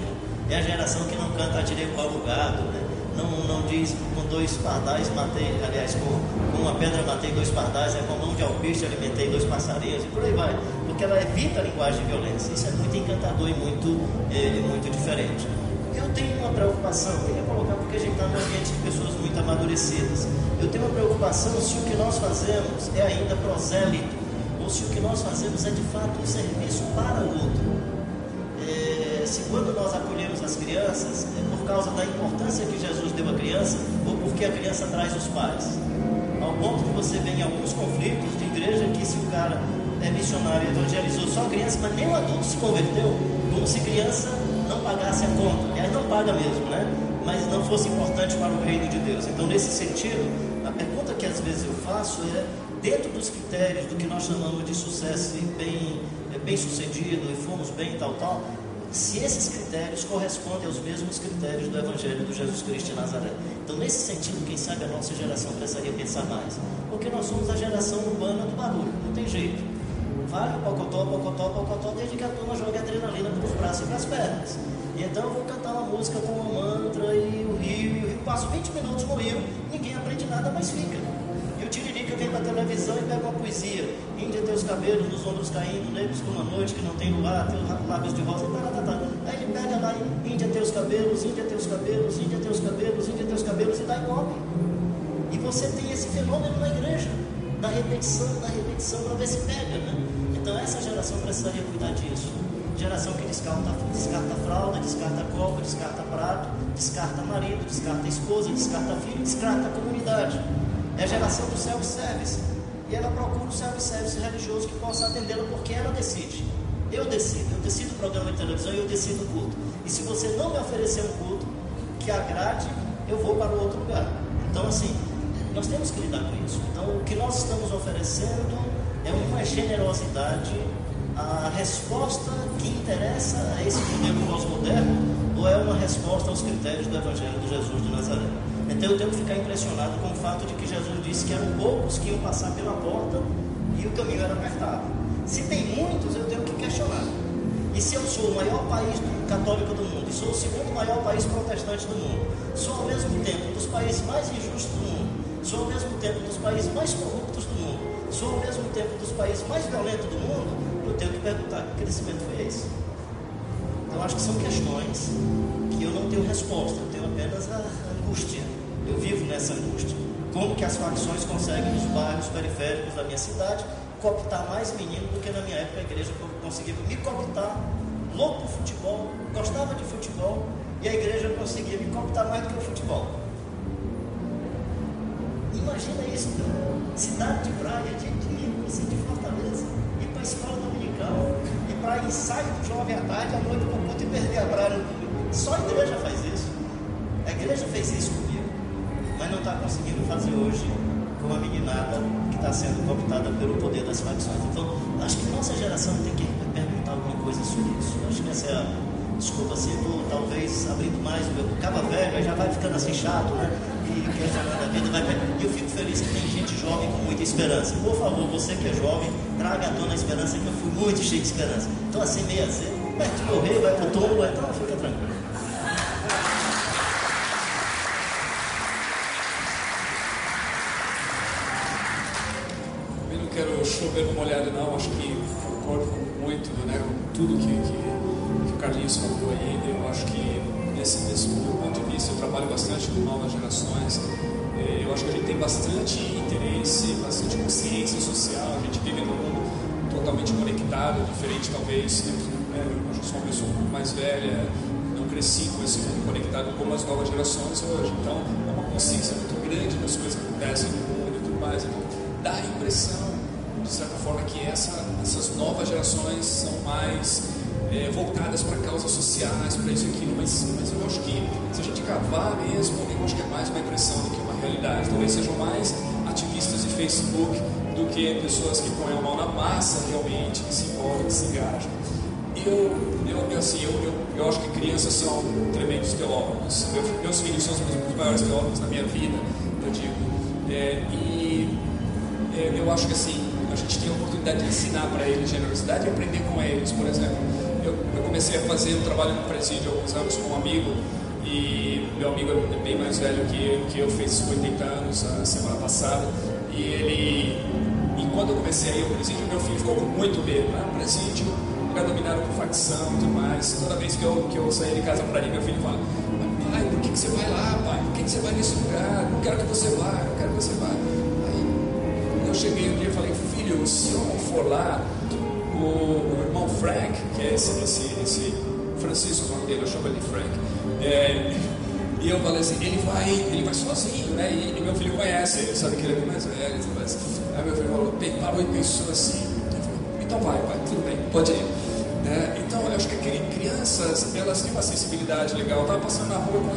É a geração que não canta atirei o o gado, né? não, não diz com dois pardais matei, aliás, com, com uma pedra matei dois pardais, é com mão de alpiste alimentei dois passarinhos e por aí vai. Porque ela evita a linguagem de violência. Isso é muito encantador e muito, é, muito diferente. Eu tenho uma preocupação, eu ia colocar porque a gente está num ambiente de pessoas muito amadurecidas. Eu tenho uma preocupação se o que nós fazemos é ainda prosélito, ou se o que nós fazemos é de fato um serviço para o outro. É, se quando nós acolhemos as crianças, é por causa da importância que Jesus deu à criança, ou porque a criança traz os pais. Ao ponto que você vê em alguns conflitos de igreja que se o cara é missionário evangelizou só criança, mas nem o adulto se converteu, como se criança não pagasse a conta. Ela não paga mesmo, né? Mas não fosse importante para o reino de Deus. Então, nesse sentido, a pergunta que às vezes eu faço é, dentro dos critérios do que nós chamamos de sucesso e bem, é, bem sucedido, e fomos bem tal, tal, se esses critérios correspondem aos mesmos critérios do Evangelho do Jesus Cristo de Nazaré. Então, nesse sentido, quem sabe a nossa geração precisaria pensar mais. Porque nós somos a geração urbana do barulho, não tem jeito. Vai pocotó, pocotó, pocotó, desde que a turma joga adrenalina para os braços e para as pernas. E então eu vou cantar uma música com uma mantra e o rio, e o rio passo 20 minutos no rio, ninguém aprende nada, mas fica. E o Tiririca vem para a televisão e pega uma poesia. Índia tem os cabelos nos ombros caindo, negros como a noite que não tem luar, tem os lábios de rosa, tá, tá, tá. Aí ele pega lá, Índia tem os cabelos, Índia tem os cabelos, Índia tem os cabelos, Índia tem os cabelos e dá nome. E você tem esse fenômeno na igreja, da repetição, da repetição, para ver se pega, né? Então essa geração precisaria cuidar disso. Geração que descarta, descarta fralda, descarta copa, descarta prato, descarta marido, descarta esposa, descarta filho, descarta comunidade. É a geração do self-service. E ela procura um self-service religioso que possa atendê-la porque ela decide. Eu decido, eu decido o programa de televisão e eu decido o culto. E se você não me oferecer um culto que agrade, eu vou para outro lugar. Então, assim, nós temos que lidar com isso. Então, o que nós estamos oferecendo é uma generosidade, a resposta que interessa a esse modelo pós-moderno, ou é uma resposta aos critérios do Evangelho de Jesus de Nazaré? Então eu tenho que ficar impressionado com o fato de que Jesus disse que eram poucos que iam passar pela porta e o caminho era apertado. Se tem muitos, eu tenho que questionar. E se eu sou o maior país católico do mundo, e sou o segundo maior país protestante do mundo, sou ao mesmo tempo um dos países mais injustos do mundo, sou ao mesmo tempo dos países mais corruptos do mundo, sou ao mesmo tempo dos países mais violentos do mundo, eu tenho que perguntar que crescimento foi esse? Então acho que são questões que eu não tenho resposta, eu tenho apenas a angústia. Eu vivo nessa angústia. Como que as facções conseguem nos bairros periféricos da minha cidade cooptar mais menino do que na minha época a igreja conseguia me cooptar, louco futebol, gostava de futebol, e a igreja conseguia me cooptar mais do que o futebol. Imagina isso, cara. Cidade de praia, de Rio, assim, de Fortaleza, ir para a escola dominical, ir para ensaio do jovem à tarde, à noite para o culto e perder a praia domingo. Só a igreja faz isso. A igreja fez isso comigo, mas não está conseguindo fazer hoje com a meninada que está sendo cooptada pelo poder das facções. Então, acho que nossa geração tem que perguntar alguma coisa sobre isso. Acho que essa é a. Desculpa, assim, estou talvez abrindo mais o meu. Caba velho, já vai ficando assim chato, né? E falar da vida, vai. E eu fico feliz que tem gente jovem com muita esperança. Por favor, você que é jovem, traga à tona a esperança, que eu fui muito cheio de esperança. Então, assim, meio azedo, Vai morrer, vai pro túmulo, então fica tranquilo. Eu não quero chover uma olhada não, acho que concordo muito né, com tudo que, que, que o Carlinhos falou aí. Eu acho que nesse, nesse meu ponto de vista eu trabalho bastante com novas gerações. Bastante interesse, bastante consciência social, a gente vive num mundo totalmente conectado, diferente talvez. né, Eu acho que sou uma pessoa um pouco mais velha, não cresci com esse mundo conectado como as novas gerações hoje. Então, é uma consciência muito grande das coisas que acontecem no mundo e tudo mais. Então, dá a impressão, de certa forma, que essa, essas novas gerações são mais eh, voltadas para causas sociais, para isso e aquilo. Mas, mas eu acho que, se a gente cavar mesmo, eu acho que é mais uma impressão do que realidade. Talvez sejam mais ativistas de Facebook do que pessoas que põem a mão na massa realmente, que se envolvem, que se engajam. Eu, eu, eu, assim, eu, eu, eu acho que crianças são tremendos teólogos. Meu, meus filhos são os maiores teólogos da minha vida, eu digo. É, e é, eu acho que assim, a gente tem a oportunidade de ensinar para eles generosidade e aprender com eles. Por exemplo, eu, eu comecei a fazer um trabalho no presídio há alguns anos com um amigo, e meu amigo é bem mais velho que eu, que eu fez 80 anos a semana passada, e ele. E quando eu comecei a ir ao presídio, meu filho ficou com muito medo. Né? O presídio, lugar dominado por facção e tudo mais. Toda vez que eu, que eu saía de casa para ir, meu filho fala: "Mas, Pai, por que, que você vai lá, pai? Por que, que você vai nesse lugar? Não quero que você vá, não quero que você vá. Aí eu cheguei um dia e falei: Filho, se eu não for lá, o, o irmão Frank, que é esse, esse, esse Francisco, o nome dele, eu chamo ele Frank. É, e eu falei assim, ele vai, ele vai sozinho, né? E, e meu filho conhece, ele sabe que ele é mais velho. mais. Aí meu filho falou, parou e pensou assim. Falou, então vai, pai, tudo bem, pode ir. Né? Então eu acho que crianças, elas têm uma sensibilidade legal. Eu estava passando na rua com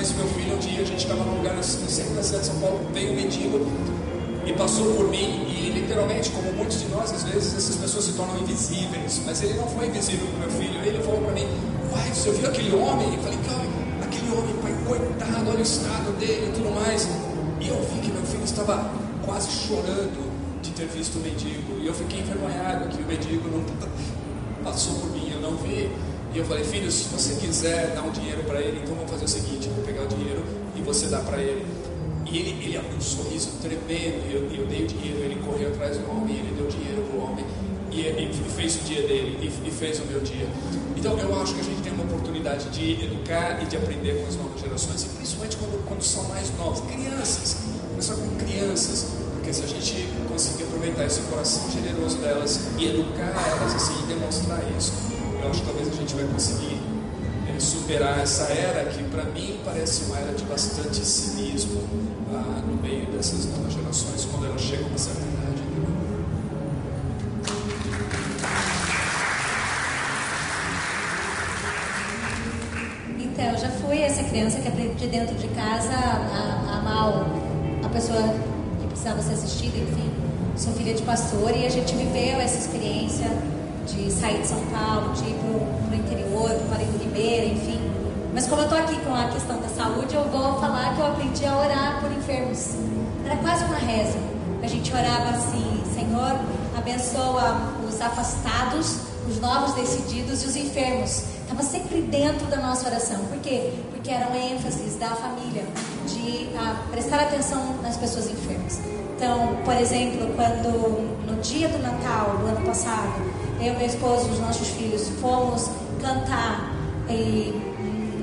esse meu filho um dia, a gente estava num lugar no centro da cidade de São Paulo, veio um mendigo e passou por mim e literalmente, como muitos de nós, às vezes essas pessoas se tornam invisíveis, mas ele não foi invisível para meu filho. Ele falou para mim, pai, você viu aquele homem? Eu falei, cara, coitado, olha o estado dele e tudo mais. E eu vi que meu filho estava quase chorando de ter visto o mendigo. E eu fiquei envergonhado que o mendigo não passou por mim, eu não vi. E eu falei, filho, se você quiser dar um dinheiro para ele, então vamos fazer o seguinte, eu vou pegar o dinheiro e você dá para ele. E ele, ele abriu um sorriso tremendo, e eu, e eu dei o dinheiro, ele correu atrás do homem, ele deu dinheiro para o homem, e ele fez o dia dele, e, e fez o meu dia. Então eu acho que a gente tem oportunidade de educar e de aprender com as novas gerações, e principalmente quando, quando são mais novos, crianças, começar com crianças, porque se a gente conseguir aproveitar esse coração generoso delas e educar elas assim, e demonstrar isso, eu acho que talvez a gente vai conseguir é, superar essa era que para mim parece uma era de bastante cinismo ah, no meio dessas novas gerações quando elas chegam a uma dentro de casa a, a o- a pessoa que precisava ser assistida, enfim. Sou filha de pastor e a gente viveu essa experiência de sair de São Paulo, de ir pro, pro interior, pro Marinho Ribeira, enfim. Mas como eu tô aqui com a questão da saúde, eu vou falar que eu aprendi a orar por enfermos. Era quase uma reza. A gente orava assim, Senhor, abençoa os afastados, os novos decididos e os enfermos. Estava sempre dentro da nossa oração. Por quê? Porque eram ênfases da família, de ah, prestar atenção nas pessoas enfermas. Então, por exemplo, quando no dia do Natal do ano passado, eu, meu esposo e os nossos filhos fomos cantar e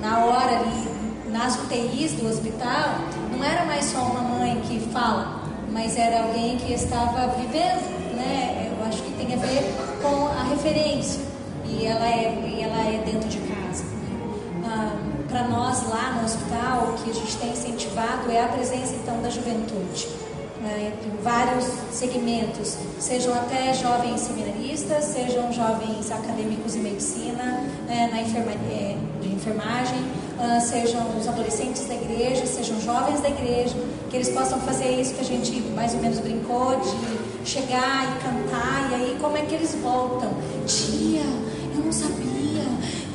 na hora ali nas UTIs do hospital, não era mais só uma mãe que fala, mas era alguém que estava vivendo, né? Eu acho que tem a ver com a referência e ela é, e ela é dentro de casa. Para nós lá no hospital, o que a gente tem incentivado é a presença então da juventude. né, em vários segmentos, sejam até jovens seminaristas, sejam jovens acadêmicos em medicina, né, na enferma, é, de enfermagem, ah, sejam os adolescentes da igreja, sejam jovens da igreja, que eles possam fazer isso que a gente mais ou menos brincou, de chegar e cantar, e aí como é que eles voltam? Tia, não sabia,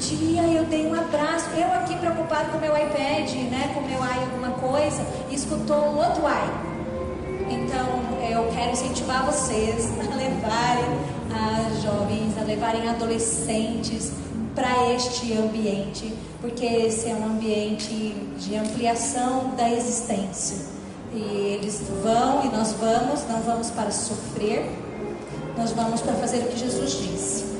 tia, eu dei um abraço, eu aqui preocupado com meu iPad, né, com meu i alguma coisa, e escutou um outro i. Então, eu quero incentivar vocês a levarem as jovens, a levarem adolescentes para este ambiente, porque esse é um ambiente de ampliação da existência. E eles vão e nós vamos, não vamos para sofrer, nós vamos para fazer o que Jesus disse.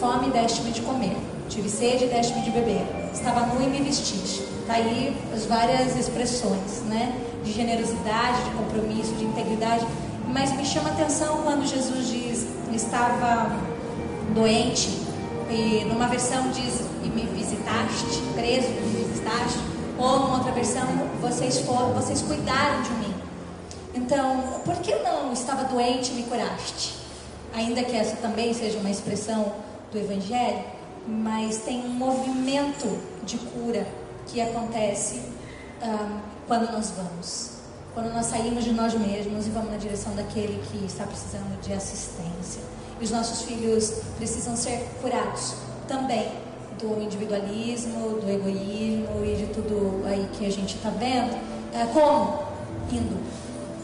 Fome, deste-me de comer. Tive sede, deste-me de beber. Estava nu e me vestiste. Está aí as várias expressões, né? De generosidade, de compromisso, de integridade. Mas me chama a atenção quando Jesus diz: estava doente, e numa versão diz: e me visitaste, preso e me visitaste. Ou numa outra versão, vocês foram, vocês cuidaram de mim. Então, por que não estava doente e me curaste? Ainda que essa também seja uma expressão do Evangelho, mas tem um movimento de cura que acontece ah, quando nós vamos. Quando nós saímos de nós mesmos e vamos na direção daquele que está precisando de assistência. E os nossos filhos precisam ser curados também do individualismo, do egoísmo e de tudo aí que a gente está vendo. É, como? Indo.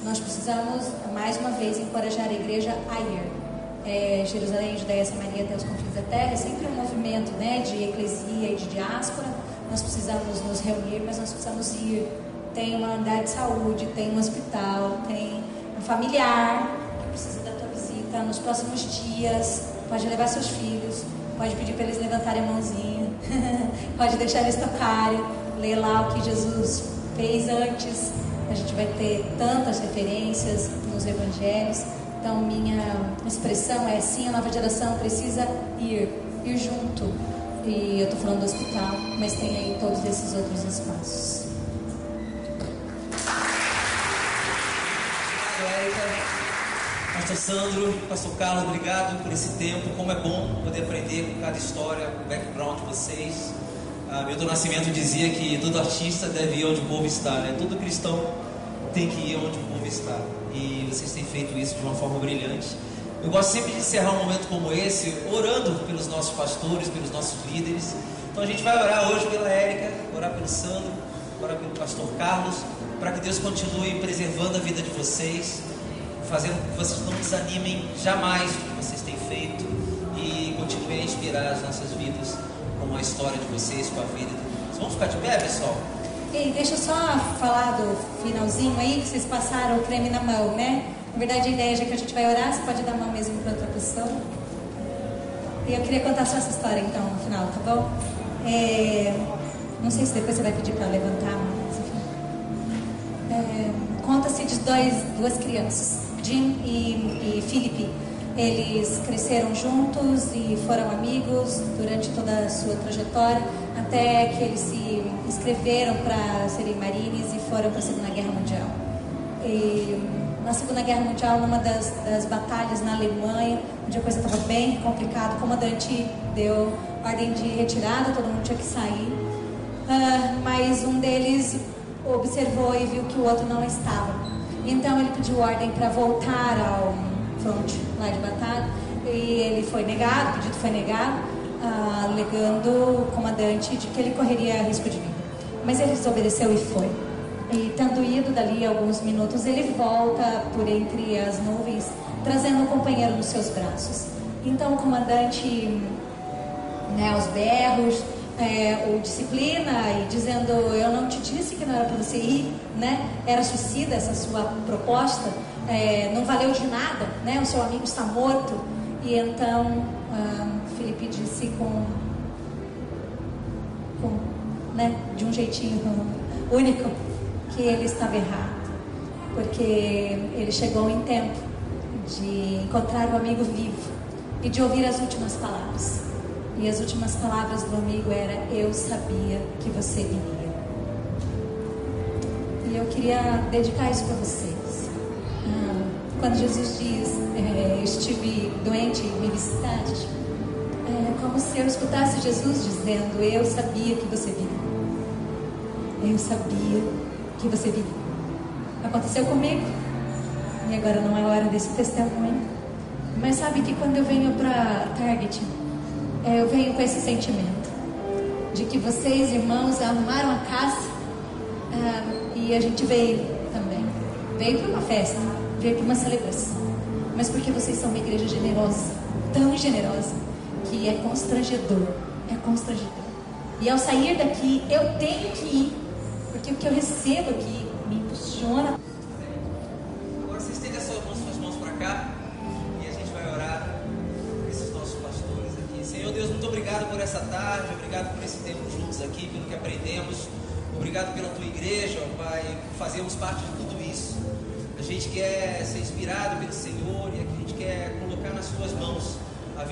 Nós precisamos, mais uma vez, encorajar a igreja a ir. É, Jerusalém, Judéia, Samaria até os confins da terra, é sempre um movimento né, de eclesia e de diáspora. Nós precisamos nos reunir, mas nós precisamos ir. Tem uma unidade de saúde, tem um hospital, tem um familiar que precisa da tua visita nos próximos dias. Pode levar seus filhos, pode pedir para eles levantarem a mãozinha, pode deixar eles tocarem, ler lá o que Jesus fez antes. A gente vai ter tantas referências nos evangelhos. Então, minha expressão é sim, a nova geração precisa ir, ir junto. E eu estou falando do hospital, mas tem aí todos esses outros espaços. Pastor Sandro, Pastor Carlos, obrigado por esse tempo. Como é bom poder aprender com cada história, com o background de vocês. Ah, Milton Nascimento dizia que todo artista deve ir onde o povo está, né? Todo cristão tem que ir onde o E vocês têm feito isso de uma forma brilhante. Eu gosto sempre de encerrar um momento como esse orando pelos nossos pastores, pelos nossos líderes. Então a gente vai orar hoje pela Érica, orar pelo Sandro, orar pelo pastor Carlos, para que Deus continue preservando a vida de vocês, fazendo que vocês não desanimem jamais do que vocês têm feito e continue a inspirar as nossas vidas com a história de vocês, com a vida vocês. Vamos ficar de pé, pessoal? Ei, deixa eu só falar do finalzinho aí, que vocês passaram o creme na mão, né? Na verdade, a ideia já que a gente vai orar, você pode dar mão mesmo para outra pessoa. E eu queria contar só essa história então no final, tá bom? É, não sei se depois você vai pedir para levantar, mas enfim. É, Conta-se de dois, duas crianças, Jim e, e Felipe. Eles cresceram juntos e foram amigos durante toda a sua trajetória, até que eles se inscreveram para serem marines e foram para a Segunda Guerra Mundial. E na Segunda Guerra Mundial, numa das, das batalhas na Alemanha, onde a coisa estava bem complicada, o comandante deu ordem de retirada, todo mundo tinha que sair. Ah, mas um deles observou e viu que o outro não estava. Então ele pediu ordem para voltar ao front lá de batalha e ele foi negado, o pedido foi negado, ah, alegando o comandante de que ele correria risco de vida. Mas ele desobedeceu e foi. E tendo ido dali alguns minutos, ele volta por entre as nuvens, trazendo o companheiro nos seus braços. Então o comandante, né, aos berros, é, o disciplina e dizendo eu não te disse que não era para você ir, né? Era suicida essa sua proposta, é, não valeu de nada, né? O seu amigo está morto. E então ah, Felipe disse com, com né, de um jeitinho único que ele estava errado, porque ele chegou em tempo de encontrar o amigo vivo e de ouvir as últimas palavras. E as últimas palavras do amigo era: Eu sabia que você viria. E eu queria dedicar isso para vocês. Ah, quando Jesus diz: é, Estive doente, me visitaste. É como se eu escutasse Jesus dizendo: Eu sabia que você viria. Eu sabia que você viria. Aconteceu comigo. E agora não é hora desse testemunho. Mas sabe que quando eu venho para Target, é, eu venho com esse sentimento de que vocês, irmãos, arrumaram a casa ah, e a gente veio também. Veio para uma festa, veio para uma celebração, mas porque vocês são uma igreja generosa, tão generosa, é constrangedor, é constrangedor. E ao sair daqui, eu tenho que ir, porque o que eu recebo aqui me impulsiona. Agora você estende as suas mãos, suas mãos para cá e a gente vai orar por esses nossos pastores aqui. Senhor Deus, muito obrigado por essa tarde, obrigado por esse tempo juntos aqui, pelo que aprendemos. Obrigado pela tua igreja, Pai, por fazermos parte de tudo isso. A gente quer ser inspirado pelo Senhor e a gente quer colocar nas suas mãos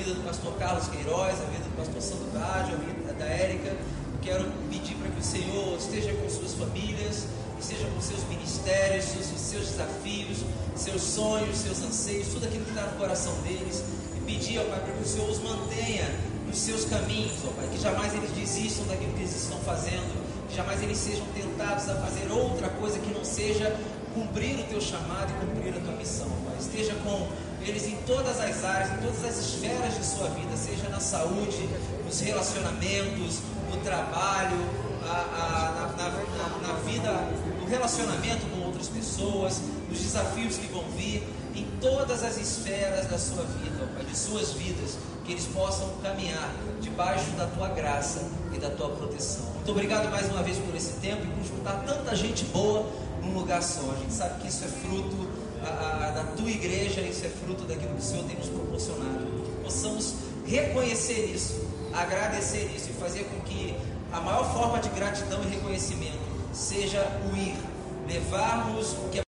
vida do pastor Carlos Queiroz, a vida do pastor Santo Cádio, a vida da Érica. Quero pedir para que o Senhor esteja com suas famílias, esteja com seus ministérios, seus, seus desafios, seus sonhos, seus anseios, tudo aquilo que está no coração deles. E pedir, ó Pai, para que o Senhor os mantenha nos seus caminhos, ó Pai, que jamais eles desistam daquilo que eles estão fazendo, que jamais eles sejam tentados a fazer outra coisa que não seja cumprir o teu chamado e cumprir a tua missão, Pai.Esteja com eles em todas as áreas, em todas as esferas de sua vida, seja na saúde, nos relacionamentos, no trabalho, a, a, na, na, na, vida, no relacionamento com outras pessoas, nos desafios que vão vir, em todas as esferas da sua vida, de suas vidas, que eles possam caminhar debaixo da tua graça e da tua proteção. Muito obrigado mais uma vez por esse tempo e por juntar tanta gente boa num lugar só. A gente sabe que isso é fruto a, a, da tua igreja, isso é fruto daquilo que o Senhor tem nos proporcionado. Que possamos reconhecer isso, agradecer isso e fazer com que a maior forma de gratidão e reconhecimento seja o ir, levarmos o que